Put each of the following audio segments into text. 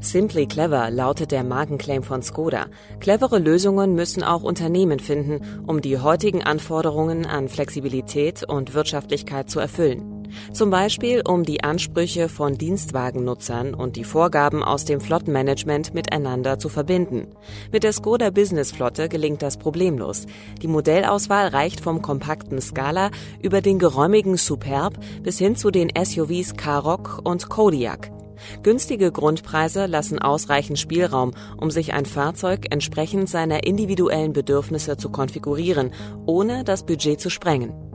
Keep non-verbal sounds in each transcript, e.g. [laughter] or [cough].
Simply Clever lautet der Markenclaim von Skoda. Clevere Lösungen müssen auch Unternehmen finden, um die heutigen Anforderungen an Flexibilität und Wirtschaftlichkeit zu erfüllen. Zum Beispiel, um die Ansprüche von Dienstwagennutzern und die Vorgaben aus dem Flottenmanagement miteinander zu verbinden. Mit der Skoda Business Flotte gelingt das problemlos. Die Modellauswahl reicht vom kompakten Scala über den geräumigen Superb bis hin zu den SUVs Karoq und Kodiaq. Günstige Grundpreise lassen ausreichend Spielraum, um sich ein Fahrzeug entsprechend seiner individuellen Bedürfnisse zu konfigurieren, ohne das Budget zu sprengen.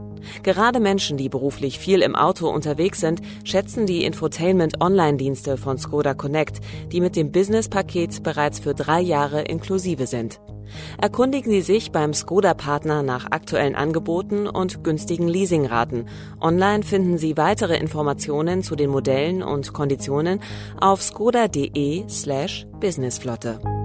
Gerade Menschen, die beruflich viel im Auto unterwegs sind, schätzen die Infotainment-Online-Dienste von Skoda Connect, die mit dem Business-Paket bereits für drei Jahre inklusive sind. Erkundigen Sie sich beim Skoda-Partner nach aktuellen Angeboten und günstigen Leasingraten. Online finden Sie weitere Informationen zu den Modellen und Konditionen auf skoda.de slash businessflotte.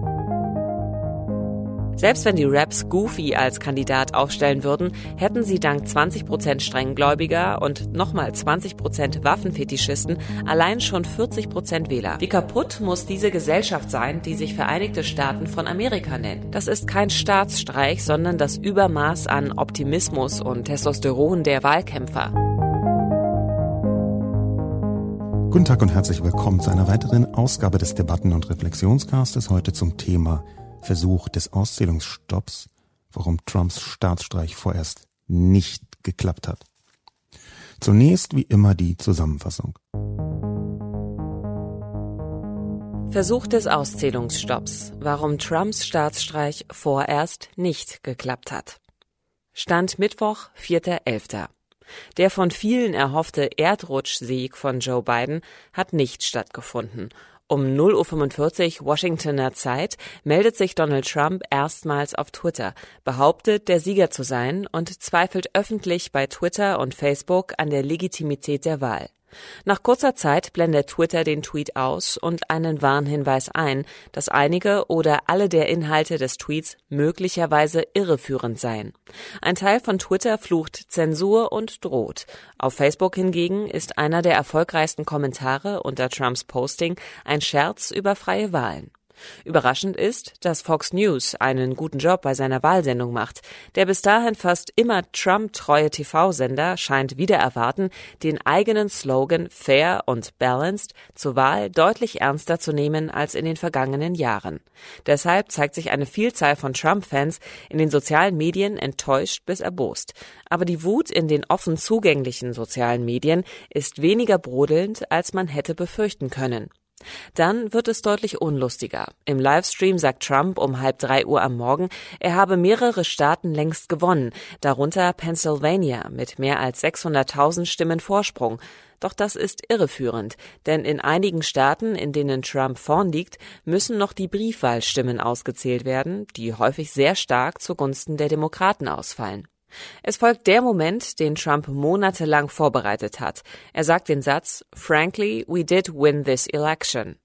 Selbst wenn die Raps Goofy als Kandidat aufstellen würden, hätten sie dank 20% Strenggläubiger und nochmal 20% Waffenfetischisten allein schon 40% Wähler. Wie kaputt muss diese Gesellschaft sein, die sich Vereinigte Staaten von Amerika nennt? Das ist kein Staatsstreich, sondern das Übermaß an Optimismus und Testosteron der Wahlkämpfer. Guten Tag und herzlich willkommen zu einer weiteren Ausgabe des Debatten- und Reflexionscastes heute zum Thema Versuch des Auszählungsstopps, warum Trumps Staatsstreich vorerst nicht geklappt hat. Zunächst wie immer die Zusammenfassung. Versuch des Auszählungsstopps, warum Trumps Staatsstreich vorerst nicht geklappt hat. Stand Mittwoch, 4.11. Der von vielen erhoffte Erdrutschsieg von Joe Biden hat nicht stattgefunden um 0.45 Uhr Washingtoner Zeit meldet sich Donald Trump erstmals auf Twitter, behauptet, der Sieger zu sein und zweifelt öffentlich bei Twitter und Facebook an der Legitimität der Wahl. Nach kurzer Zeit blendet Twitter den Tweet aus und einen Warnhinweis ein, dass einige oder alle der Inhalte des Tweets möglicherweise irreführend seien. Ein Teil von Twitter flucht Zensur und droht. Auf Facebook hingegen ist einer der erfolgreichsten Kommentare unter Trumps Posting ein Scherz über freie Wahlen. Überraschend ist, dass Fox News einen guten Job bei seiner Wahlsendung macht. Der bis dahin fast immer Trump-treue TV-Sender scheint wieder erwarten, den eigenen Slogan Fair und Balanced zur Wahl deutlich ernster zu nehmen als in den vergangenen Jahren. Deshalb zeigt sich eine Vielzahl von Trump-Fans in den sozialen Medien enttäuscht bis erbost. Aber die Wut in den offen zugänglichen sozialen Medien ist weniger brodelnd, als man hätte befürchten können. Dann wird es deutlich unlustiger. Im Livestream sagt Trump um halb drei Uhr am Morgen, er habe mehrere Staaten längst gewonnen, darunter Pennsylvania mit mehr als 600.000 Stimmen Vorsprung. Doch das ist irreführend, denn in einigen Staaten, in denen Trump vorn liegt, müssen noch die Briefwahlstimmen ausgezählt werden, die häufig sehr stark zugunsten der Demokraten ausfallen. Es folgt der Moment, den Trump monatelang vorbereitet hat. Er sagt den Satz, Frankly, we did win this election.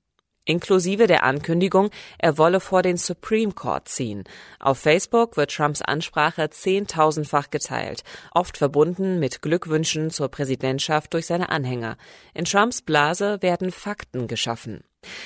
Inklusive der Ankündigung, er wolle vor den Supreme Court ziehen. Auf Facebook wird Trumps Ansprache zehntausendfach geteilt, oft verbunden mit Glückwünschen zur Präsidentschaft durch seine Anhänger. In Trumps Blase werden Fakten geschaffen.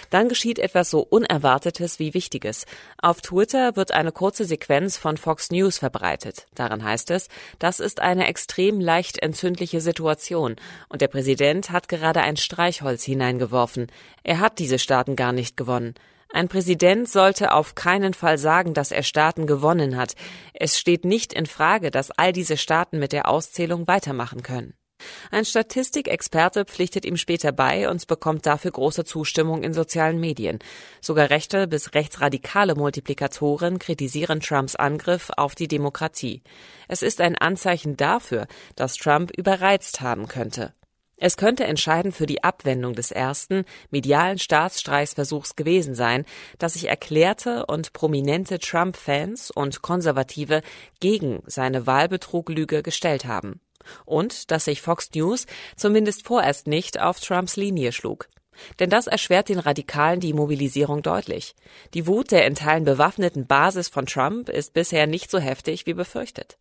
Dann geschieht etwas so Unerwartetes wie Wichtiges. Auf Twitter wird eine kurze Sequenz von Fox News verbreitet. Darin heißt es, das ist eine extrem leicht entzündliche Situation und der Präsident hat gerade ein Streichholz hineingeworfen. Er hat diese Staaten gar nicht gewonnen. Ein Präsident sollte auf keinen Fall sagen, dass er Staaten gewonnen hat. Es steht nicht in Frage, dass all diese Staaten mit der Auszählung weitermachen können. Ein Statistikexperte pflichtet ihm später bei und bekommt dafür große Zustimmung in sozialen Medien. Sogar rechte bis rechtsradikale Multiplikatoren kritisieren Trumps Angriff auf die Demokratie. Es ist ein Anzeichen dafür, dass Trump überreizt haben könnte. Es könnte entscheidend für die Abwendung des ersten medialen Staatsstreichsversuchs gewesen sein, dass sich erklärte und prominente Trump-Fans und Konservative gegen seine Wahlbetruglüge gestellt haben. Und dass sich Fox News zumindest vorerst nicht auf Trumps Linie schlug. Denn das erschwert den Radikalen die Mobilisierung deutlich. Die Wut der in Teilen bewaffneten Basis von Trump ist bisher nicht so heftig wie befürchtet.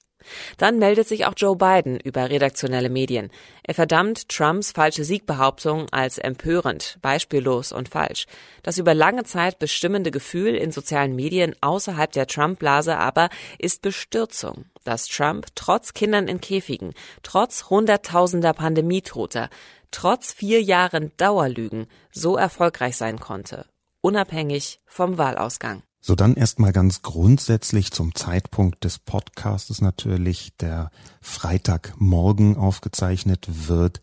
Dann meldet sich auch Joe Biden über redaktionelle Medien. Er verdammt Trumps falsche Siegbehauptung als empörend, beispiellos und falsch. Das über lange Zeit bestimmende Gefühl in sozialen Medien außerhalb der Trump-Blase aber ist Bestürzung, dass Trump trotz Kindern in Käfigen, trotz hunderttausender Pandemietoter, trotz vier Jahren Dauerlügen so erfolgreich sein konnte, unabhängig vom Wahlausgang. So dann erstmal ganz grundsätzlich zum Zeitpunkt des Podcastes natürlich, der Freitagmorgen aufgezeichnet wird.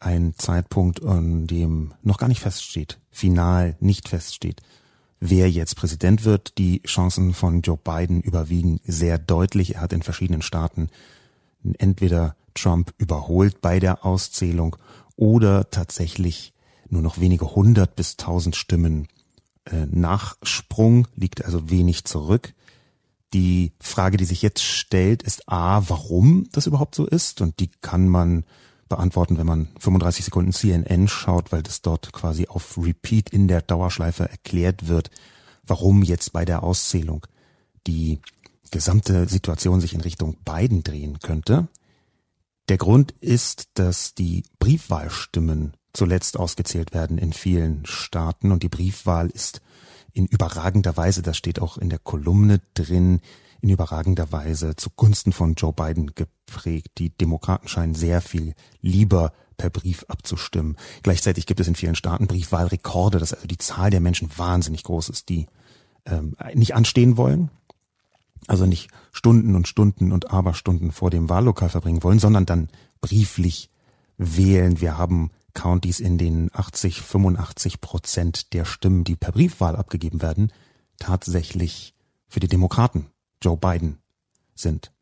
Ein Zeitpunkt, an dem noch gar nicht feststeht, final nicht feststeht, wer jetzt Präsident wird. Die Chancen von Joe Biden überwiegen sehr deutlich. Er hat in verschiedenen Staaten entweder Trump überholt bei der Auszählung oder tatsächlich nur noch wenige hundert bis tausend Stimmen äh, Nachsprung, liegt also wenig zurück. Die Frage, die sich jetzt stellt, ist A, warum das überhaupt so ist? Und die kann man beantworten, wenn man 35 Sekunden CNN schaut, weil das dort quasi auf Repeat in der Dauerschleife erklärt wird, warum jetzt bei der Auszählung die gesamte Situation sich in Richtung Biden drehen könnte. Der Grund ist, dass die Briefwahlstimmen zuletzt ausgezählt werden in vielen Staaten und die Briefwahl ist in überragender Weise, das steht auch in der Kolumne drin, in überragender Weise zugunsten von Joe Biden geprägt. Die Demokraten scheinen sehr viel lieber per Brief abzustimmen. Gleichzeitig gibt es in vielen Staaten Briefwahlrekorde, dass also die Zahl der Menschen wahnsinnig groß ist, die ähm, nicht anstehen wollen, also nicht Stunden und Stunden und Aberstunden vor dem Wahllokal verbringen wollen, sondern dann brieflich wählen. Wir haben Countys, in denen 80, 85 Prozent der Stimmen, die per Briefwahl abgegeben werden, tatsächlich für die Demokraten, Joe Biden, sind.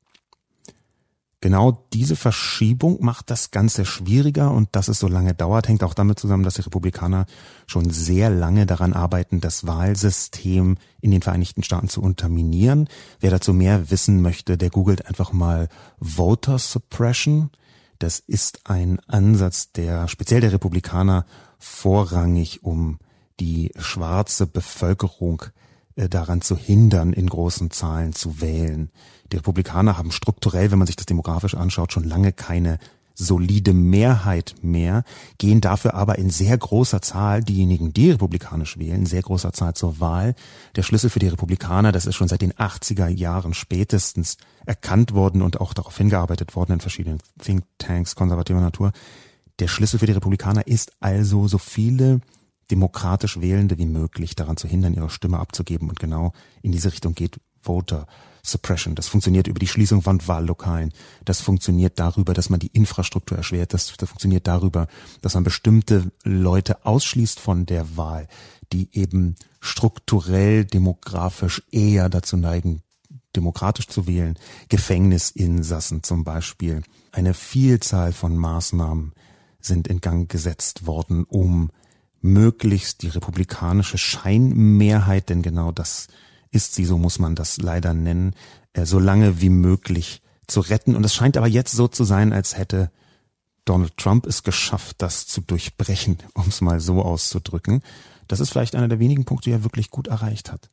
Genau diese Verschiebung macht das Ganze schwieriger und dass es so lange dauert, hängt auch damit zusammen, dass die Republikaner schon sehr lange daran arbeiten, das Wahlsystem in den Vereinigten Staaten zu unterminieren. Wer dazu mehr wissen möchte, der googelt einfach mal Voter Suppression. Das ist ein Ansatz, der speziell der Republikaner vorrangig um die schwarze Bevölkerung äh, daran zu hindern, in großen Zahlen zu wählen. Die Republikaner haben strukturell, wenn man sich das demografisch anschaut, schon lange keine solide Mehrheit mehr, gehen dafür aber in sehr großer Zahl diejenigen, die republikanisch wählen, sehr großer Zahl zur Wahl. Der Schlüssel für die Republikaner, das ist schon seit den 80er Jahren spätestens erkannt worden und auch darauf hingearbeitet worden in verschiedenen Thinktanks konservativer Natur. Der Schlüssel für die Republikaner ist also, so viele demokratisch Wählende wie möglich daran zu hindern, ihre Stimme abzugeben. Und genau in diese Richtung geht Voter Suppression. Das funktioniert über die Schließung von Wahllokalen. Das funktioniert darüber, dass man die Infrastruktur erschwert. Das, das funktioniert darüber, dass man bestimmte Leute ausschließt von der Wahl, die eben strukturell demografisch eher dazu neigen, demokratisch zu wählen. Gefängnisinsassen zum Beispiel. Eine Vielzahl von Maßnahmen sind in Gang gesetzt worden, um möglichst die republikanische Scheinmehrheit, denn genau das ist sie, so muss man das leider nennen, äh, so lange wie möglich zu retten. Und es scheint aber jetzt so zu sein, als hätte Donald Trump es geschafft, das zu durchbrechen, [laughs] um es mal so auszudrücken. Das ist vielleicht einer der wenigen Punkte, die er wirklich gut erreicht hat.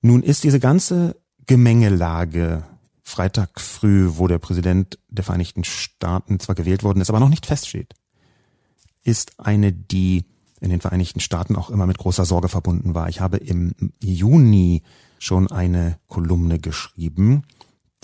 Nun ist diese ganze Gemengelage Freitag früh, wo der Präsident der Vereinigten Staaten zwar gewählt worden ist, aber noch nicht feststeht, ist eine, die in den Vereinigten Staaten auch immer mit großer Sorge verbunden war. Ich habe im Juni schon eine Kolumne geschrieben,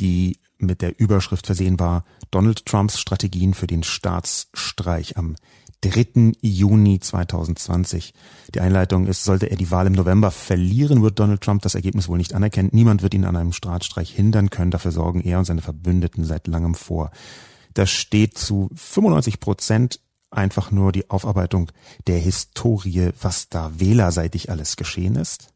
die mit der Überschrift versehen war Donald Trumps Strategien für den Staatsstreich am 3. Juni 2020. Die Einleitung ist, sollte er die Wahl im November verlieren, wird Donald Trump das Ergebnis wohl nicht anerkennen. Niemand wird ihn an einem Staatsstreich hindern können. Dafür sorgen er und seine Verbündeten seit langem vor. Das steht zu 95 Prozent einfach nur die Aufarbeitung der Historie, was da wählerseitig alles geschehen ist.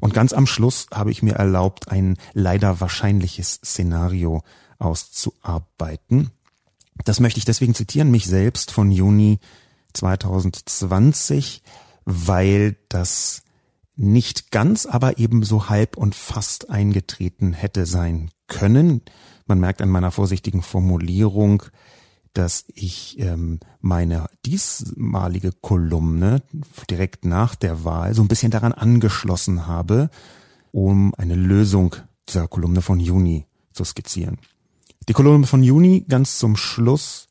Und ganz am Schluss habe ich mir erlaubt, ein leider wahrscheinliches Szenario auszuarbeiten. Das möchte ich deswegen zitieren, mich selbst von Juni 2020, weil das nicht ganz, aber ebenso halb und fast eingetreten hätte sein können. Man merkt an meiner vorsichtigen Formulierung, dass ich ähm, meine diesmalige Kolumne direkt nach der Wahl so ein bisschen daran angeschlossen habe, um eine Lösung dieser Kolumne von Juni zu skizzieren. Die Kolumne von Juni ganz zum Schluss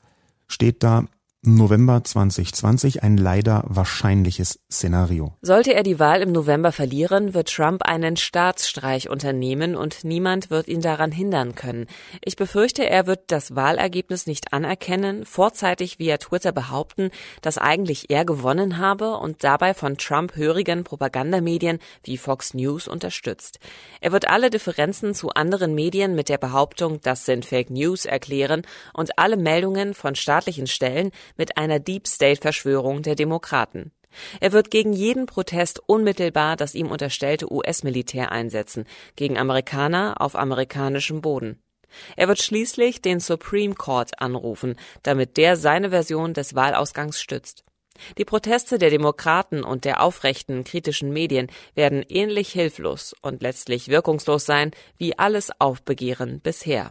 steht da, November 2020 ein leider wahrscheinliches Szenario. Sollte er die Wahl im November verlieren, wird Trump einen Staatsstreich unternehmen und niemand wird ihn daran hindern können. Ich befürchte, er wird das Wahlergebnis nicht anerkennen, vorzeitig via Twitter behaupten, dass eigentlich er gewonnen habe und dabei von Trump hörigen Propagandamedien wie Fox News unterstützt. Er wird alle Differenzen zu anderen Medien mit der Behauptung, das sind Fake News erklären und alle Meldungen von staatlichen Stellen mit einer Deep State Verschwörung der Demokraten. Er wird gegen jeden Protest unmittelbar das ihm unterstellte US-Militär einsetzen, gegen Amerikaner auf amerikanischem Boden. Er wird schließlich den Supreme Court anrufen, damit der seine Version des Wahlausgangs stützt. Die Proteste der Demokraten und der aufrechten kritischen Medien werden ähnlich hilflos und letztlich wirkungslos sein wie alles Aufbegehren bisher.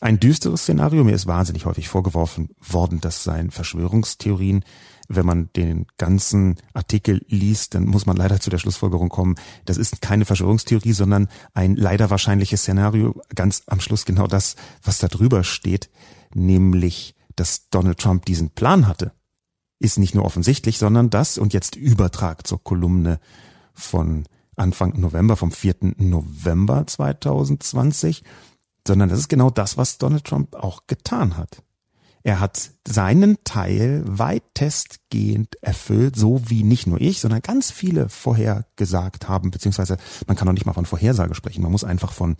Ein düsteres Szenario. Mir ist wahnsinnig häufig vorgeworfen worden, das seien Verschwörungstheorien. Wenn man den ganzen Artikel liest, dann muss man leider zu der Schlussfolgerung kommen, das ist keine Verschwörungstheorie, sondern ein leider wahrscheinliches Szenario. Ganz am Schluss genau das, was da drüber steht, nämlich, dass Donald Trump diesen Plan hatte, ist nicht nur offensichtlich, sondern das, und jetzt Übertrag zur Kolumne von Anfang November, vom 4. November 2020, sondern das ist genau das, was Donald Trump auch getan hat. Er hat seinen Teil weitestgehend erfüllt, so wie nicht nur ich, sondern ganz viele vorhergesagt haben, beziehungsweise man kann auch nicht mal von Vorhersage sprechen, man muss einfach von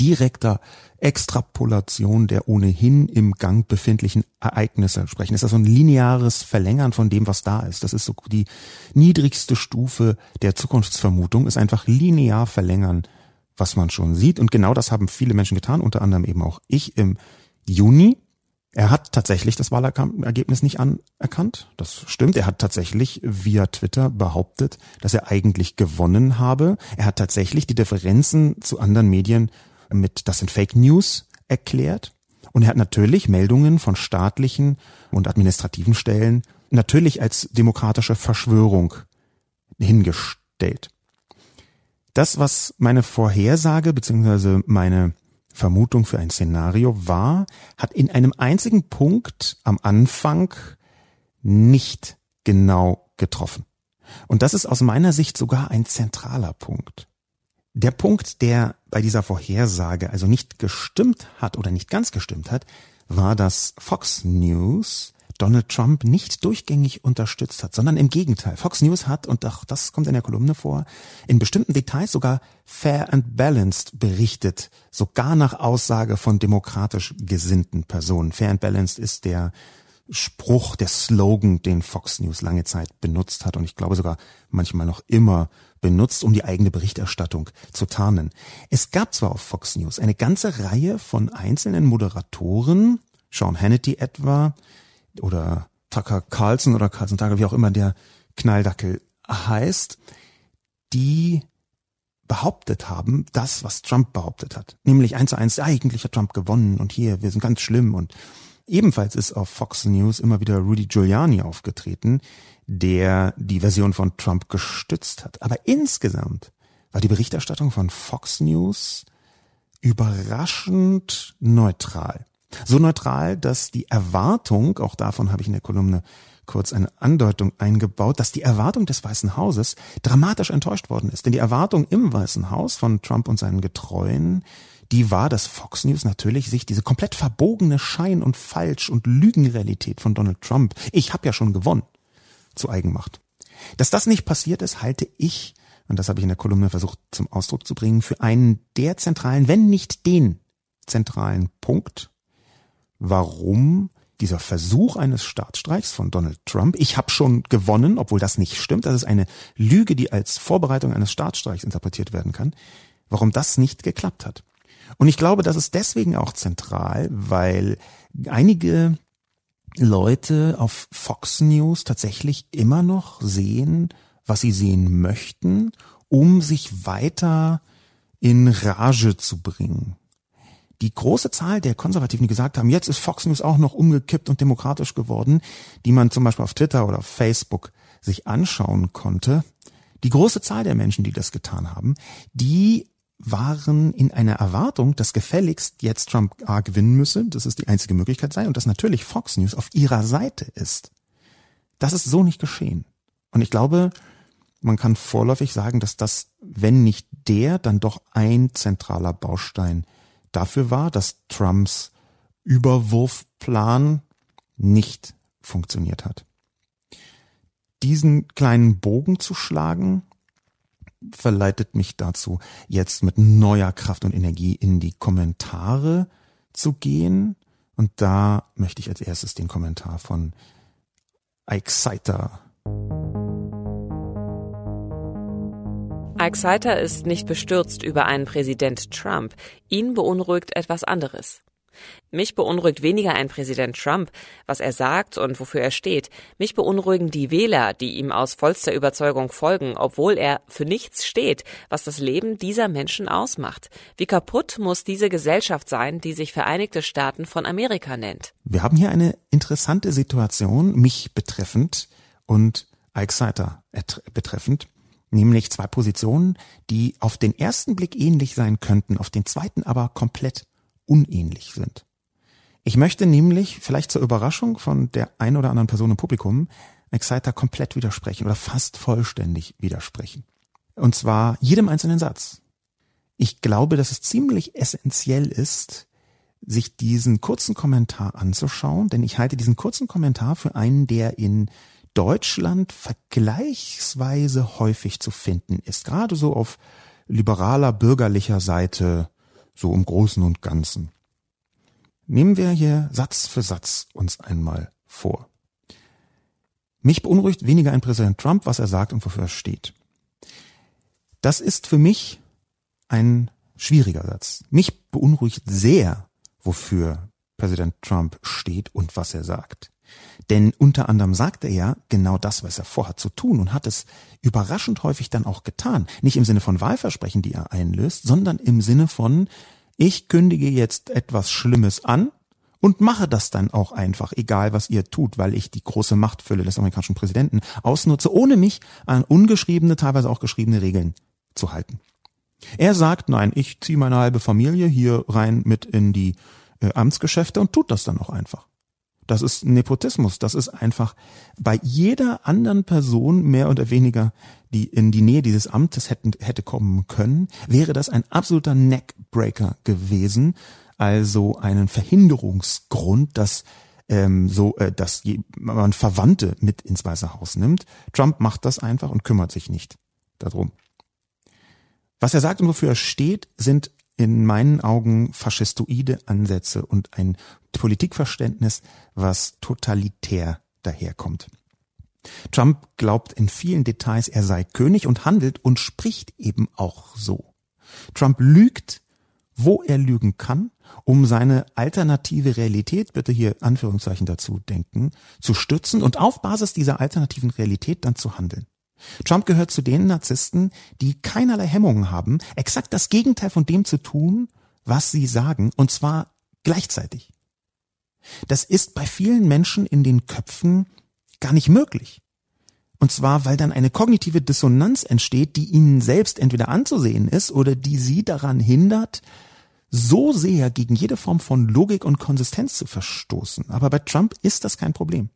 direkter Extrapolation der ohnehin im Gang befindlichen Ereignisse sprechen. Das ist also ein lineares Verlängern von dem, was da ist. Das ist so die niedrigste Stufe der Zukunftsvermutung, ist einfach linear verlängern was man schon sieht. Und genau das haben viele Menschen getan, unter anderem eben auch ich im Juni. Er hat tatsächlich das Wahlergebnis nicht anerkannt. Das stimmt. Er hat tatsächlich via Twitter behauptet, dass er eigentlich gewonnen habe. Er hat tatsächlich die Differenzen zu anderen Medien mit, das sind Fake News erklärt. Und er hat natürlich Meldungen von staatlichen und administrativen Stellen natürlich als demokratische Verschwörung hingestellt das, was meine Vorhersage bzw. meine Vermutung für ein Szenario war, hat in einem einzigen Punkt am Anfang nicht genau getroffen. Und das ist aus meiner Sicht sogar ein zentraler Punkt. Der Punkt, der bei dieser Vorhersage also nicht gestimmt hat oder nicht ganz gestimmt hat, war, dass Fox News Donald Trump nicht durchgängig unterstützt hat, sondern im Gegenteil. Fox News hat, und auch das kommt in der Kolumne vor, in bestimmten Details sogar fair and balanced berichtet, sogar nach Aussage von demokratisch gesinnten Personen. Fair and balanced ist der Spruch, der Slogan, den Fox News lange Zeit benutzt hat und ich glaube sogar manchmal noch immer benutzt, um die eigene Berichterstattung zu tarnen. Es gab zwar auf Fox News eine ganze Reihe von einzelnen Moderatoren, Sean Hannity etwa, oder Tucker Carlson oder Carlson Tucker, wie auch immer der Knalldackel heißt, die behauptet haben, das, was Trump behauptet hat. Nämlich eins zu eins, eigentlich hat Trump gewonnen und hier, wir sind ganz schlimm und ebenfalls ist auf Fox News immer wieder Rudy Giuliani aufgetreten, der die Version von Trump gestützt hat. Aber insgesamt war die Berichterstattung von Fox News überraschend neutral. So neutral, dass die Erwartung, auch davon habe ich in der Kolumne kurz eine Andeutung eingebaut, dass die Erwartung des Weißen Hauses dramatisch enttäuscht worden ist. Denn die Erwartung im Weißen Haus von Trump und seinen Getreuen, die war, dass Fox News natürlich sich diese komplett verbogene Schein- und Falsch- und Lügenrealität von Donald Trump, ich habe ja schon gewonnen, zu eigen macht. Dass das nicht passiert ist, halte ich, und das habe ich in der Kolumne versucht zum Ausdruck zu bringen, für einen der zentralen, wenn nicht den zentralen Punkt warum dieser Versuch eines Staatsstreichs von Donald Trump, ich habe schon gewonnen, obwohl das nicht stimmt, das ist eine Lüge, die als Vorbereitung eines Staatsstreichs interpretiert werden kann, warum das nicht geklappt hat. Und ich glaube, das ist deswegen auch zentral, weil einige Leute auf Fox News tatsächlich immer noch sehen, was sie sehen möchten, um sich weiter in Rage zu bringen. Die große Zahl der Konservativen, die gesagt haben, jetzt ist Fox News auch noch umgekippt und demokratisch geworden, die man zum Beispiel auf Twitter oder auf Facebook sich anschauen konnte, die große Zahl der Menschen, die das getan haben, die waren in einer Erwartung, dass gefälligst jetzt Trump A gewinnen müsse, dass es die einzige Möglichkeit sei und dass natürlich Fox News auf ihrer Seite ist. Das ist so nicht geschehen. Und ich glaube, man kann vorläufig sagen, dass das, wenn nicht der, dann doch ein zentraler Baustein dafür war, dass Trumps Überwurfplan nicht funktioniert hat. Diesen kleinen Bogen zu schlagen, verleitet mich dazu, jetzt mit neuer Kraft und Energie in die Kommentare zu gehen. Und da möchte ich als erstes den Kommentar von Exciter. Exciter ist nicht bestürzt über einen Präsident Trump. Ihn beunruhigt etwas anderes. Mich beunruhigt weniger ein Präsident Trump, was er sagt und wofür er steht. Mich beunruhigen die Wähler, die ihm aus vollster Überzeugung folgen, obwohl er für nichts steht, was das Leben dieser Menschen ausmacht. Wie kaputt muss diese Gesellschaft sein, die sich Vereinigte Staaten von Amerika nennt? Wir haben hier eine interessante Situation, mich betreffend und Ike Seiter betreffend nämlich zwei Positionen, die auf den ersten Blick ähnlich sein könnten, auf den zweiten aber komplett unähnlich sind. Ich möchte nämlich, vielleicht zur Überraschung von der ein oder anderen Person im Publikum, Exciter komplett widersprechen oder fast vollständig widersprechen. Und zwar jedem einzelnen Satz. Ich glaube, dass es ziemlich essentiell ist, sich diesen kurzen Kommentar anzuschauen, denn ich halte diesen kurzen Kommentar für einen, der in Deutschland vergleichsweise häufig zu finden ist, gerade so auf liberaler bürgerlicher Seite so im Großen und Ganzen. Nehmen wir hier Satz für Satz uns einmal vor. Mich beunruhigt weniger ein Präsident Trump, was er sagt und wofür er steht. Das ist für mich ein schwieriger Satz. Mich beunruhigt sehr, wofür Präsident Trump steht und was er sagt. Denn unter anderem sagt er ja genau das, was er vorhat zu tun und hat es überraschend häufig dann auch getan. Nicht im Sinne von Wahlversprechen, die er einlöst, sondern im Sinne von, ich kündige jetzt etwas Schlimmes an und mache das dann auch einfach, egal was ihr tut, weil ich die große Machtfülle des amerikanischen Präsidenten ausnutze, ohne mich an ungeschriebene, teilweise auch geschriebene Regeln zu halten. Er sagt, nein, ich ziehe meine halbe Familie hier rein mit in die äh, Amtsgeschäfte und tut das dann auch einfach. Das ist Nepotismus. Das ist einfach bei jeder anderen Person mehr oder weniger, die in die Nähe dieses Amtes hätten, hätte kommen können, wäre das ein absoluter Neckbreaker gewesen. Also einen Verhinderungsgrund, dass ähm, so, äh, dass man Verwandte mit ins Weiße Haus nimmt. Trump macht das einfach und kümmert sich nicht darum. Was er sagt und wofür er steht, sind in meinen Augen faschistoide Ansätze und ein Politikverständnis, was totalitär daherkommt. Trump glaubt in vielen Details, er sei König und handelt und spricht eben auch so. Trump lügt, wo er lügen kann, um seine alternative Realität, bitte hier Anführungszeichen dazu denken, zu stützen und auf Basis dieser alternativen Realität dann zu handeln. Trump gehört zu den Narzissten, die keinerlei Hemmungen haben, exakt das Gegenteil von dem zu tun, was sie sagen, und zwar gleichzeitig. Das ist bei vielen Menschen in den Köpfen gar nicht möglich. Und zwar, weil dann eine kognitive Dissonanz entsteht, die ihnen selbst entweder anzusehen ist oder die sie daran hindert, so sehr gegen jede Form von Logik und Konsistenz zu verstoßen. Aber bei Trump ist das kein Problem.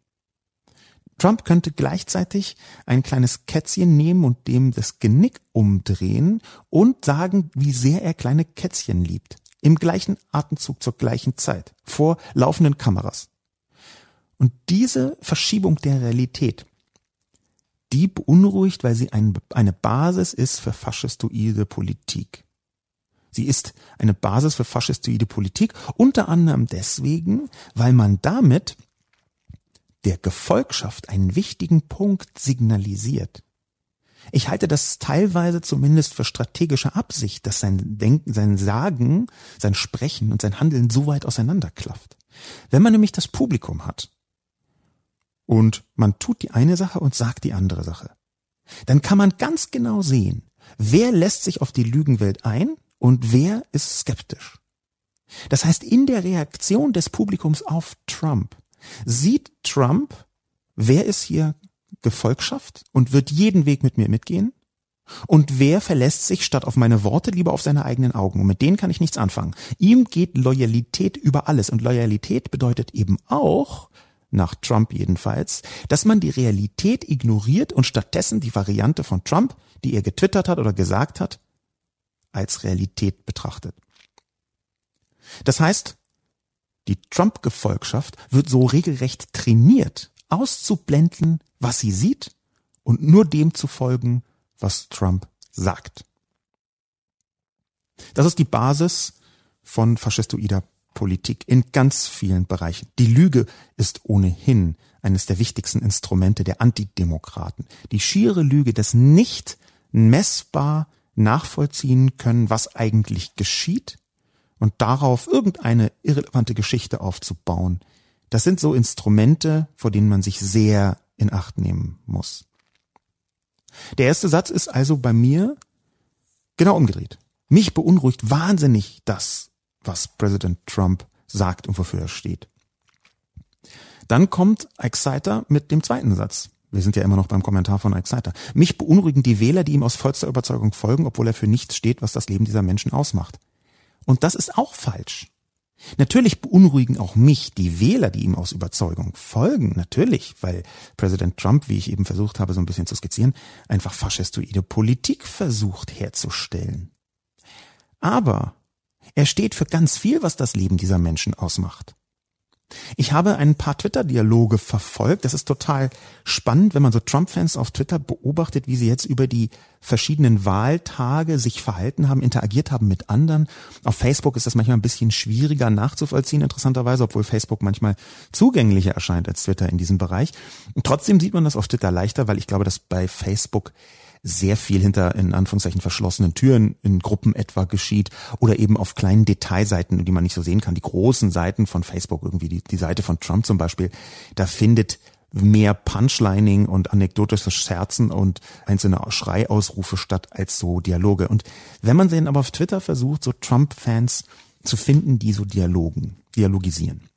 Trump könnte gleichzeitig ein kleines Kätzchen nehmen und dem das Genick umdrehen und sagen, wie sehr er kleine Kätzchen liebt. Im gleichen Atemzug zur gleichen Zeit. Vor laufenden Kameras. Und diese Verschiebung der Realität, die beunruhigt, weil sie ein, eine Basis ist für faschistoide Politik. Sie ist eine Basis für faschistoide Politik, unter anderem deswegen, weil man damit der Gefolgschaft einen wichtigen Punkt signalisiert. Ich halte das teilweise zumindest für strategische Absicht, dass sein Denken, sein Sagen, sein Sprechen und sein Handeln so weit auseinanderklafft. Wenn man nämlich das Publikum hat und man tut die eine Sache und sagt die andere Sache, dann kann man ganz genau sehen, wer lässt sich auf die Lügenwelt ein und wer ist skeptisch. Das heißt, in der Reaktion des Publikums auf Trump sieht Trump, wer ist hier Gefolgschaft und wird jeden Weg mit mir mitgehen und wer verlässt sich statt auf meine Worte lieber auf seine eigenen Augen? Und mit denen kann ich nichts anfangen. Ihm geht Loyalität über alles. Und Loyalität bedeutet eben auch, nach Trump jedenfalls, dass man die Realität ignoriert und stattdessen die Variante von Trump, die er getwittert hat oder gesagt hat, als Realität betrachtet. Das heißt, die Trump-Gefolgschaft wird so regelrecht trainiert, auszublenden, was sie sieht und nur dem zu folgen, was Trump sagt. Das ist die Basis von faschistoider Politik in ganz vielen Bereichen. Die Lüge ist ohnehin eines der wichtigsten Instrumente der Antidemokraten. Die schiere Lüge, das nicht messbar nachvollziehen können, was eigentlich geschieht und darauf irgendeine irrelevante Geschichte aufzubauen. Das sind so Instrumente, vor denen man sich sehr in Acht nehmen muss. Der erste Satz ist also bei mir genau umgedreht. Mich beunruhigt wahnsinnig das, was Präsident Trump sagt und wofür er steht. Dann kommt Exciter mit dem zweiten Satz. Wir sind ja immer noch beim Kommentar von Exciter. Mich beunruhigen die Wähler, die ihm aus vollster Überzeugung folgen, obwohl er für nichts steht, was das Leben dieser Menschen ausmacht. Und das ist auch falsch. Natürlich beunruhigen auch mich die Wähler, die ihm aus Überzeugung folgen, natürlich, weil Präsident Trump, wie ich eben versucht habe, so ein bisschen zu skizzieren, einfach faschistoide Politik versucht herzustellen. Aber er steht für ganz viel, was das Leben dieser Menschen ausmacht. Ich habe ein paar Twitter-Dialoge verfolgt. Das ist total spannend, wenn man so Trump-Fans auf Twitter beobachtet, wie sie jetzt über die verschiedenen Wahltage sich verhalten haben, interagiert haben mit anderen. Auf Facebook ist das manchmal ein bisschen schwieriger nachzuvollziehen, interessanterweise, obwohl Facebook manchmal zugänglicher erscheint als Twitter in diesem Bereich. Und trotzdem sieht man das auf Twitter leichter, weil ich glaube, dass bei Facebook sehr viel hinter in Anführungszeichen verschlossenen Türen in Gruppen etwa geschieht oder eben auf kleinen Detailseiten, die man nicht so sehen kann. Die großen Seiten von Facebook, irgendwie die, die Seite von Trump zum Beispiel, da findet mehr Punchlining und anekdotisches Scherzen und einzelne Schreiausrufe statt als so Dialoge. Und wenn man dann aber auf Twitter versucht, so Trump-Fans zu finden, die so Dialogen, dialogisieren,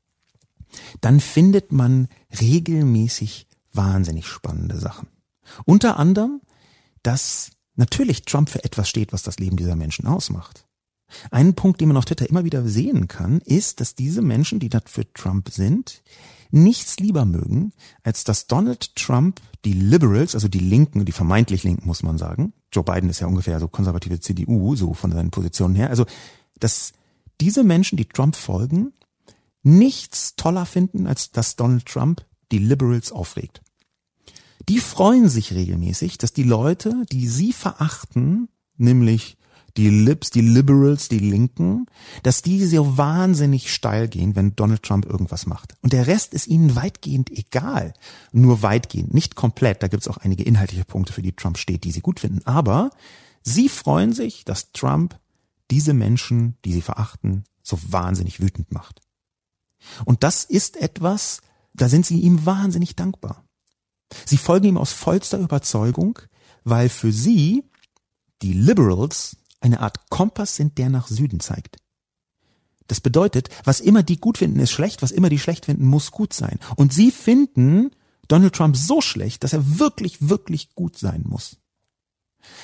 dann findet man regelmäßig wahnsinnig spannende Sachen. Unter anderem dass natürlich Trump für etwas steht, was das Leben dieser Menschen ausmacht. Ein Punkt, den man auf Twitter immer wieder sehen kann, ist, dass diese Menschen, die das für Trump sind, nichts lieber mögen, als dass Donald Trump die Liberals, also die Linken, die vermeintlich Linken, muss man sagen, Joe Biden ist ja ungefähr so konservative CDU, so von seinen Positionen her, also dass diese Menschen, die Trump folgen, nichts toller finden, als dass Donald Trump die Liberals aufregt die freuen sich regelmäßig, dass die Leute, die sie verachten, nämlich die Libs, die Liberals, die Linken, dass die so wahnsinnig steil gehen, wenn Donald Trump irgendwas macht. Und der Rest ist ihnen weitgehend egal. Nur weitgehend, nicht komplett. Da gibt es auch einige inhaltliche Punkte, für die Trump steht, die sie gut finden. Aber sie freuen sich, dass Trump diese Menschen, die sie verachten, so wahnsinnig wütend macht. Und das ist etwas, da sind sie ihm wahnsinnig dankbar. Sie folgen ihm aus vollster Überzeugung, weil für sie die Liberals eine Art Kompass sind, der nach Süden zeigt. Das bedeutet, was immer die gut finden, ist schlecht, was immer die schlecht finden, muss gut sein. Und sie finden Donald Trump so schlecht, dass er wirklich, wirklich gut sein muss.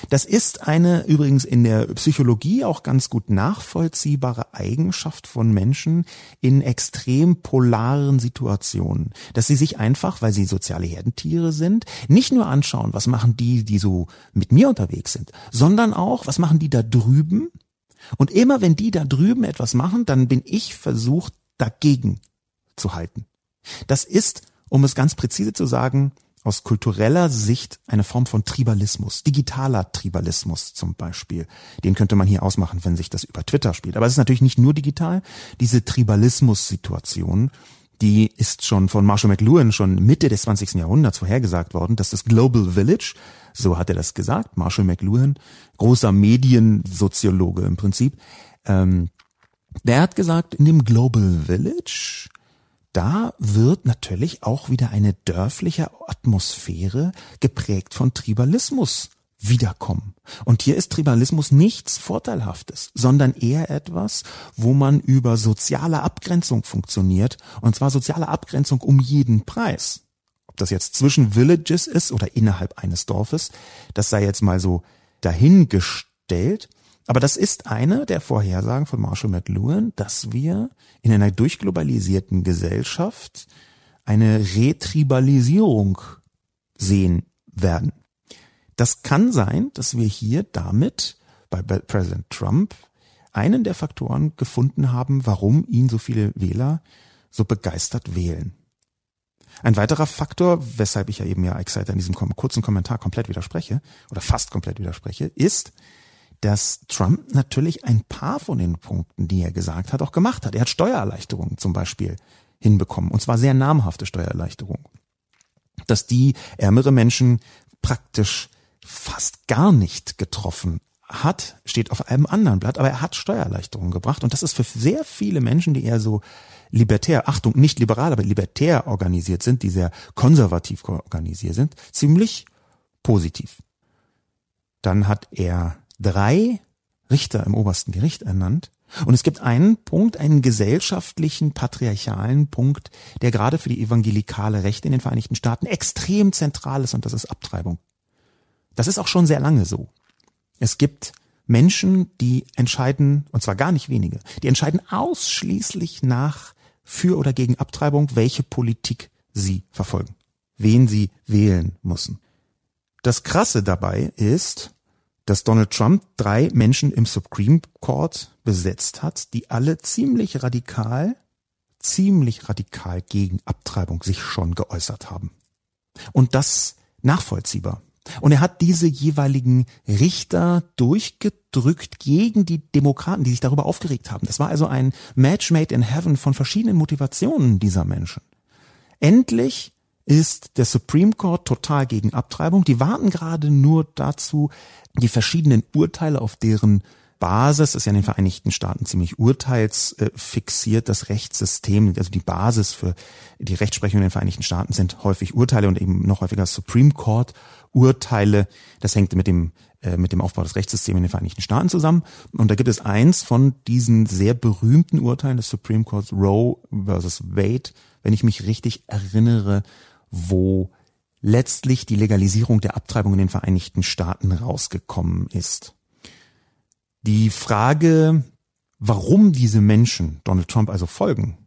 Das ist eine übrigens in der Psychologie auch ganz gut nachvollziehbare Eigenschaft von Menschen in extrem polaren Situationen, dass sie sich einfach, weil sie soziale Herdentiere sind, nicht nur anschauen, was machen die, die so mit mir unterwegs sind, sondern auch, was machen die da drüben? Und immer wenn die da drüben etwas machen, dann bin ich versucht, dagegen zu halten. Das ist, um es ganz präzise zu sagen, aus kultureller Sicht eine Form von Tribalismus, digitaler Tribalismus zum Beispiel. Den könnte man hier ausmachen, wenn sich das über Twitter spielt. Aber es ist natürlich nicht nur digital. Diese Tribalismus-Situation, die ist schon von Marshall McLuhan schon Mitte des 20. Jahrhunderts vorhergesagt worden, dass das Global Village, so hat er das gesagt, Marshall McLuhan, großer Mediensoziologe im Prinzip, ähm, der hat gesagt, in dem Global Village da wird natürlich auch wieder eine dörfliche Atmosphäre geprägt von Tribalismus wiederkommen. Und hier ist Tribalismus nichts Vorteilhaftes, sondern eher etwas, wo man über soziale Abgrenzung funktioniert, und zwar soziale Abgrenzung um jeden Preis. Ob das jetzt zwischen Villages ist oder innerhalb eines Dorfes, das sei jetzt mal so dahingestellt. Aber das ist eine der Vorhersagen von Marshall McLuhan, dass wir in einer durchglobalisierten Gesellschaft eine Retribalisierung sehen werden. Das kann sein, dass wir hier damit bei Präsident Trump einen der Faktoren gefunden haben, warum ihn so viele Wähler so begeistert wählen. Ein weiterer Faktor, weshalb ich ja eben ja Exciter in diesem kurzen Kommentar komplett widerspreche oder fast komplett widerspreche, ist, dass Trump natürlich ein paar von den Punkten, die er gesagt hat, auch gemacht hat. Er hat Steuererleichterungen zum Beispiel hinbekommen, und zwar sehr namhafte Steuererleichterungen. Dass die ärmere Menschen praktisch fast gar nicht getroffen hat, steht auf einem anderen Blatt, aber er hat Steuererleichterungen gebracht und das ist für sehr viele Menschen, die eher so libertär, Achtung, nicht liberal, aber libertär organisiert sind, die sehr konservativ organisiert sind, ziemlich positiv. Dann hat er drei Richter im obersten Gericht ernannt. Und es gibt einen Punkt, einen gesellschaftlichen, patriarchalen Punkt, der gerade für die evangelikale Rechte in den Vereinigten Staaten extrem zentral ist, und das ist Abtreibung. Das ist auch schon sehr lange so. Es gibt Menschen, die entscheiden, und zwar gar nicht wenige, die entscheiden ausschließlich nach für oder gegen Abtreibung, welche Politik sie verfolgen, wen sie wählen müssen. Das Krasse dabei ist, dass Donald Trump drei Menschen im Supreme Court besetzt hat, die alle ziemlich radikal, ziemlich radikal gegen Abtreibung sich schon geäußert haben. Und das nachvollziehbar. Und er hat diese jeweiligen Richter durchgedrückt gegen die Demokraten, die sich darüber aufgeregt haben. Das war also ein Match made in heaven von verschiedenen Motivationen dieser Menschen. Endlich ist der Supreme Court total gegen Abtreibung. Die warten gerade nur dazu, die verschiedenen Urteile, auf deren Basis ist ja in den Vereinigten Staaten ziemlich urteilsfixiert, das Rechtssystem, also die Basis für die Rechtsprechung in den Vereinigten Staaten sind häufig Urteile und eben noch häufiger Supreme Court Urteile. Das hängt mit dem äh, mit dem Aufbau des Rechtssystems in den Vereinigten Staaten zusammen. Und da gibt es eins von diesen sehr berühmten Urteilen des Supreme Courts, Roe versus Wade, wenn ich mich richtig erinnere, wo letztlich die Legalisierung der Abtreibung in den Vereinigten Staaten rausgekommen ist. Die Frage, warum diese Menschen Donald Trump also folgen,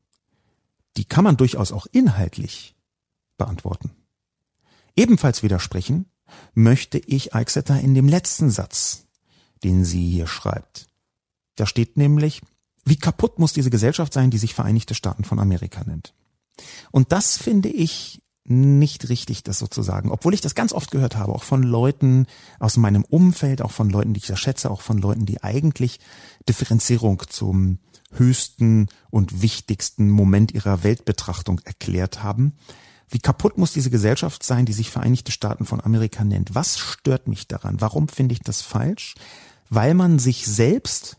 die kann man durchaus auch inhaltlich beantworten. Ebenfalls widersprechen möchte ich Eichsetter in dem letzten Satz, den sie hier schreibt. Da steht nämlich, wie kaputt muss diese Gesellschaft sein, die sich Vereinigte Staaten von Amerika nennt. Und das finde ich nicht richtig, das sozusagen, obwohl ich das ganz oft gehört habe, auch von Leuten aus meinem Umfeld, auch von Leuten, die ich da schätze, auch von Leuten, die eigentlich Differenzierung zum höchsten und wichtigsten Moment ihrer Weltbetrachtung erklärt haben. Wie kaputt muss diese Gesellschaft sein, die sich Vereinigte Staaten von Amerika nennt? Was stört mich daran? Warum finde ich das falsch? Weil man sich selbst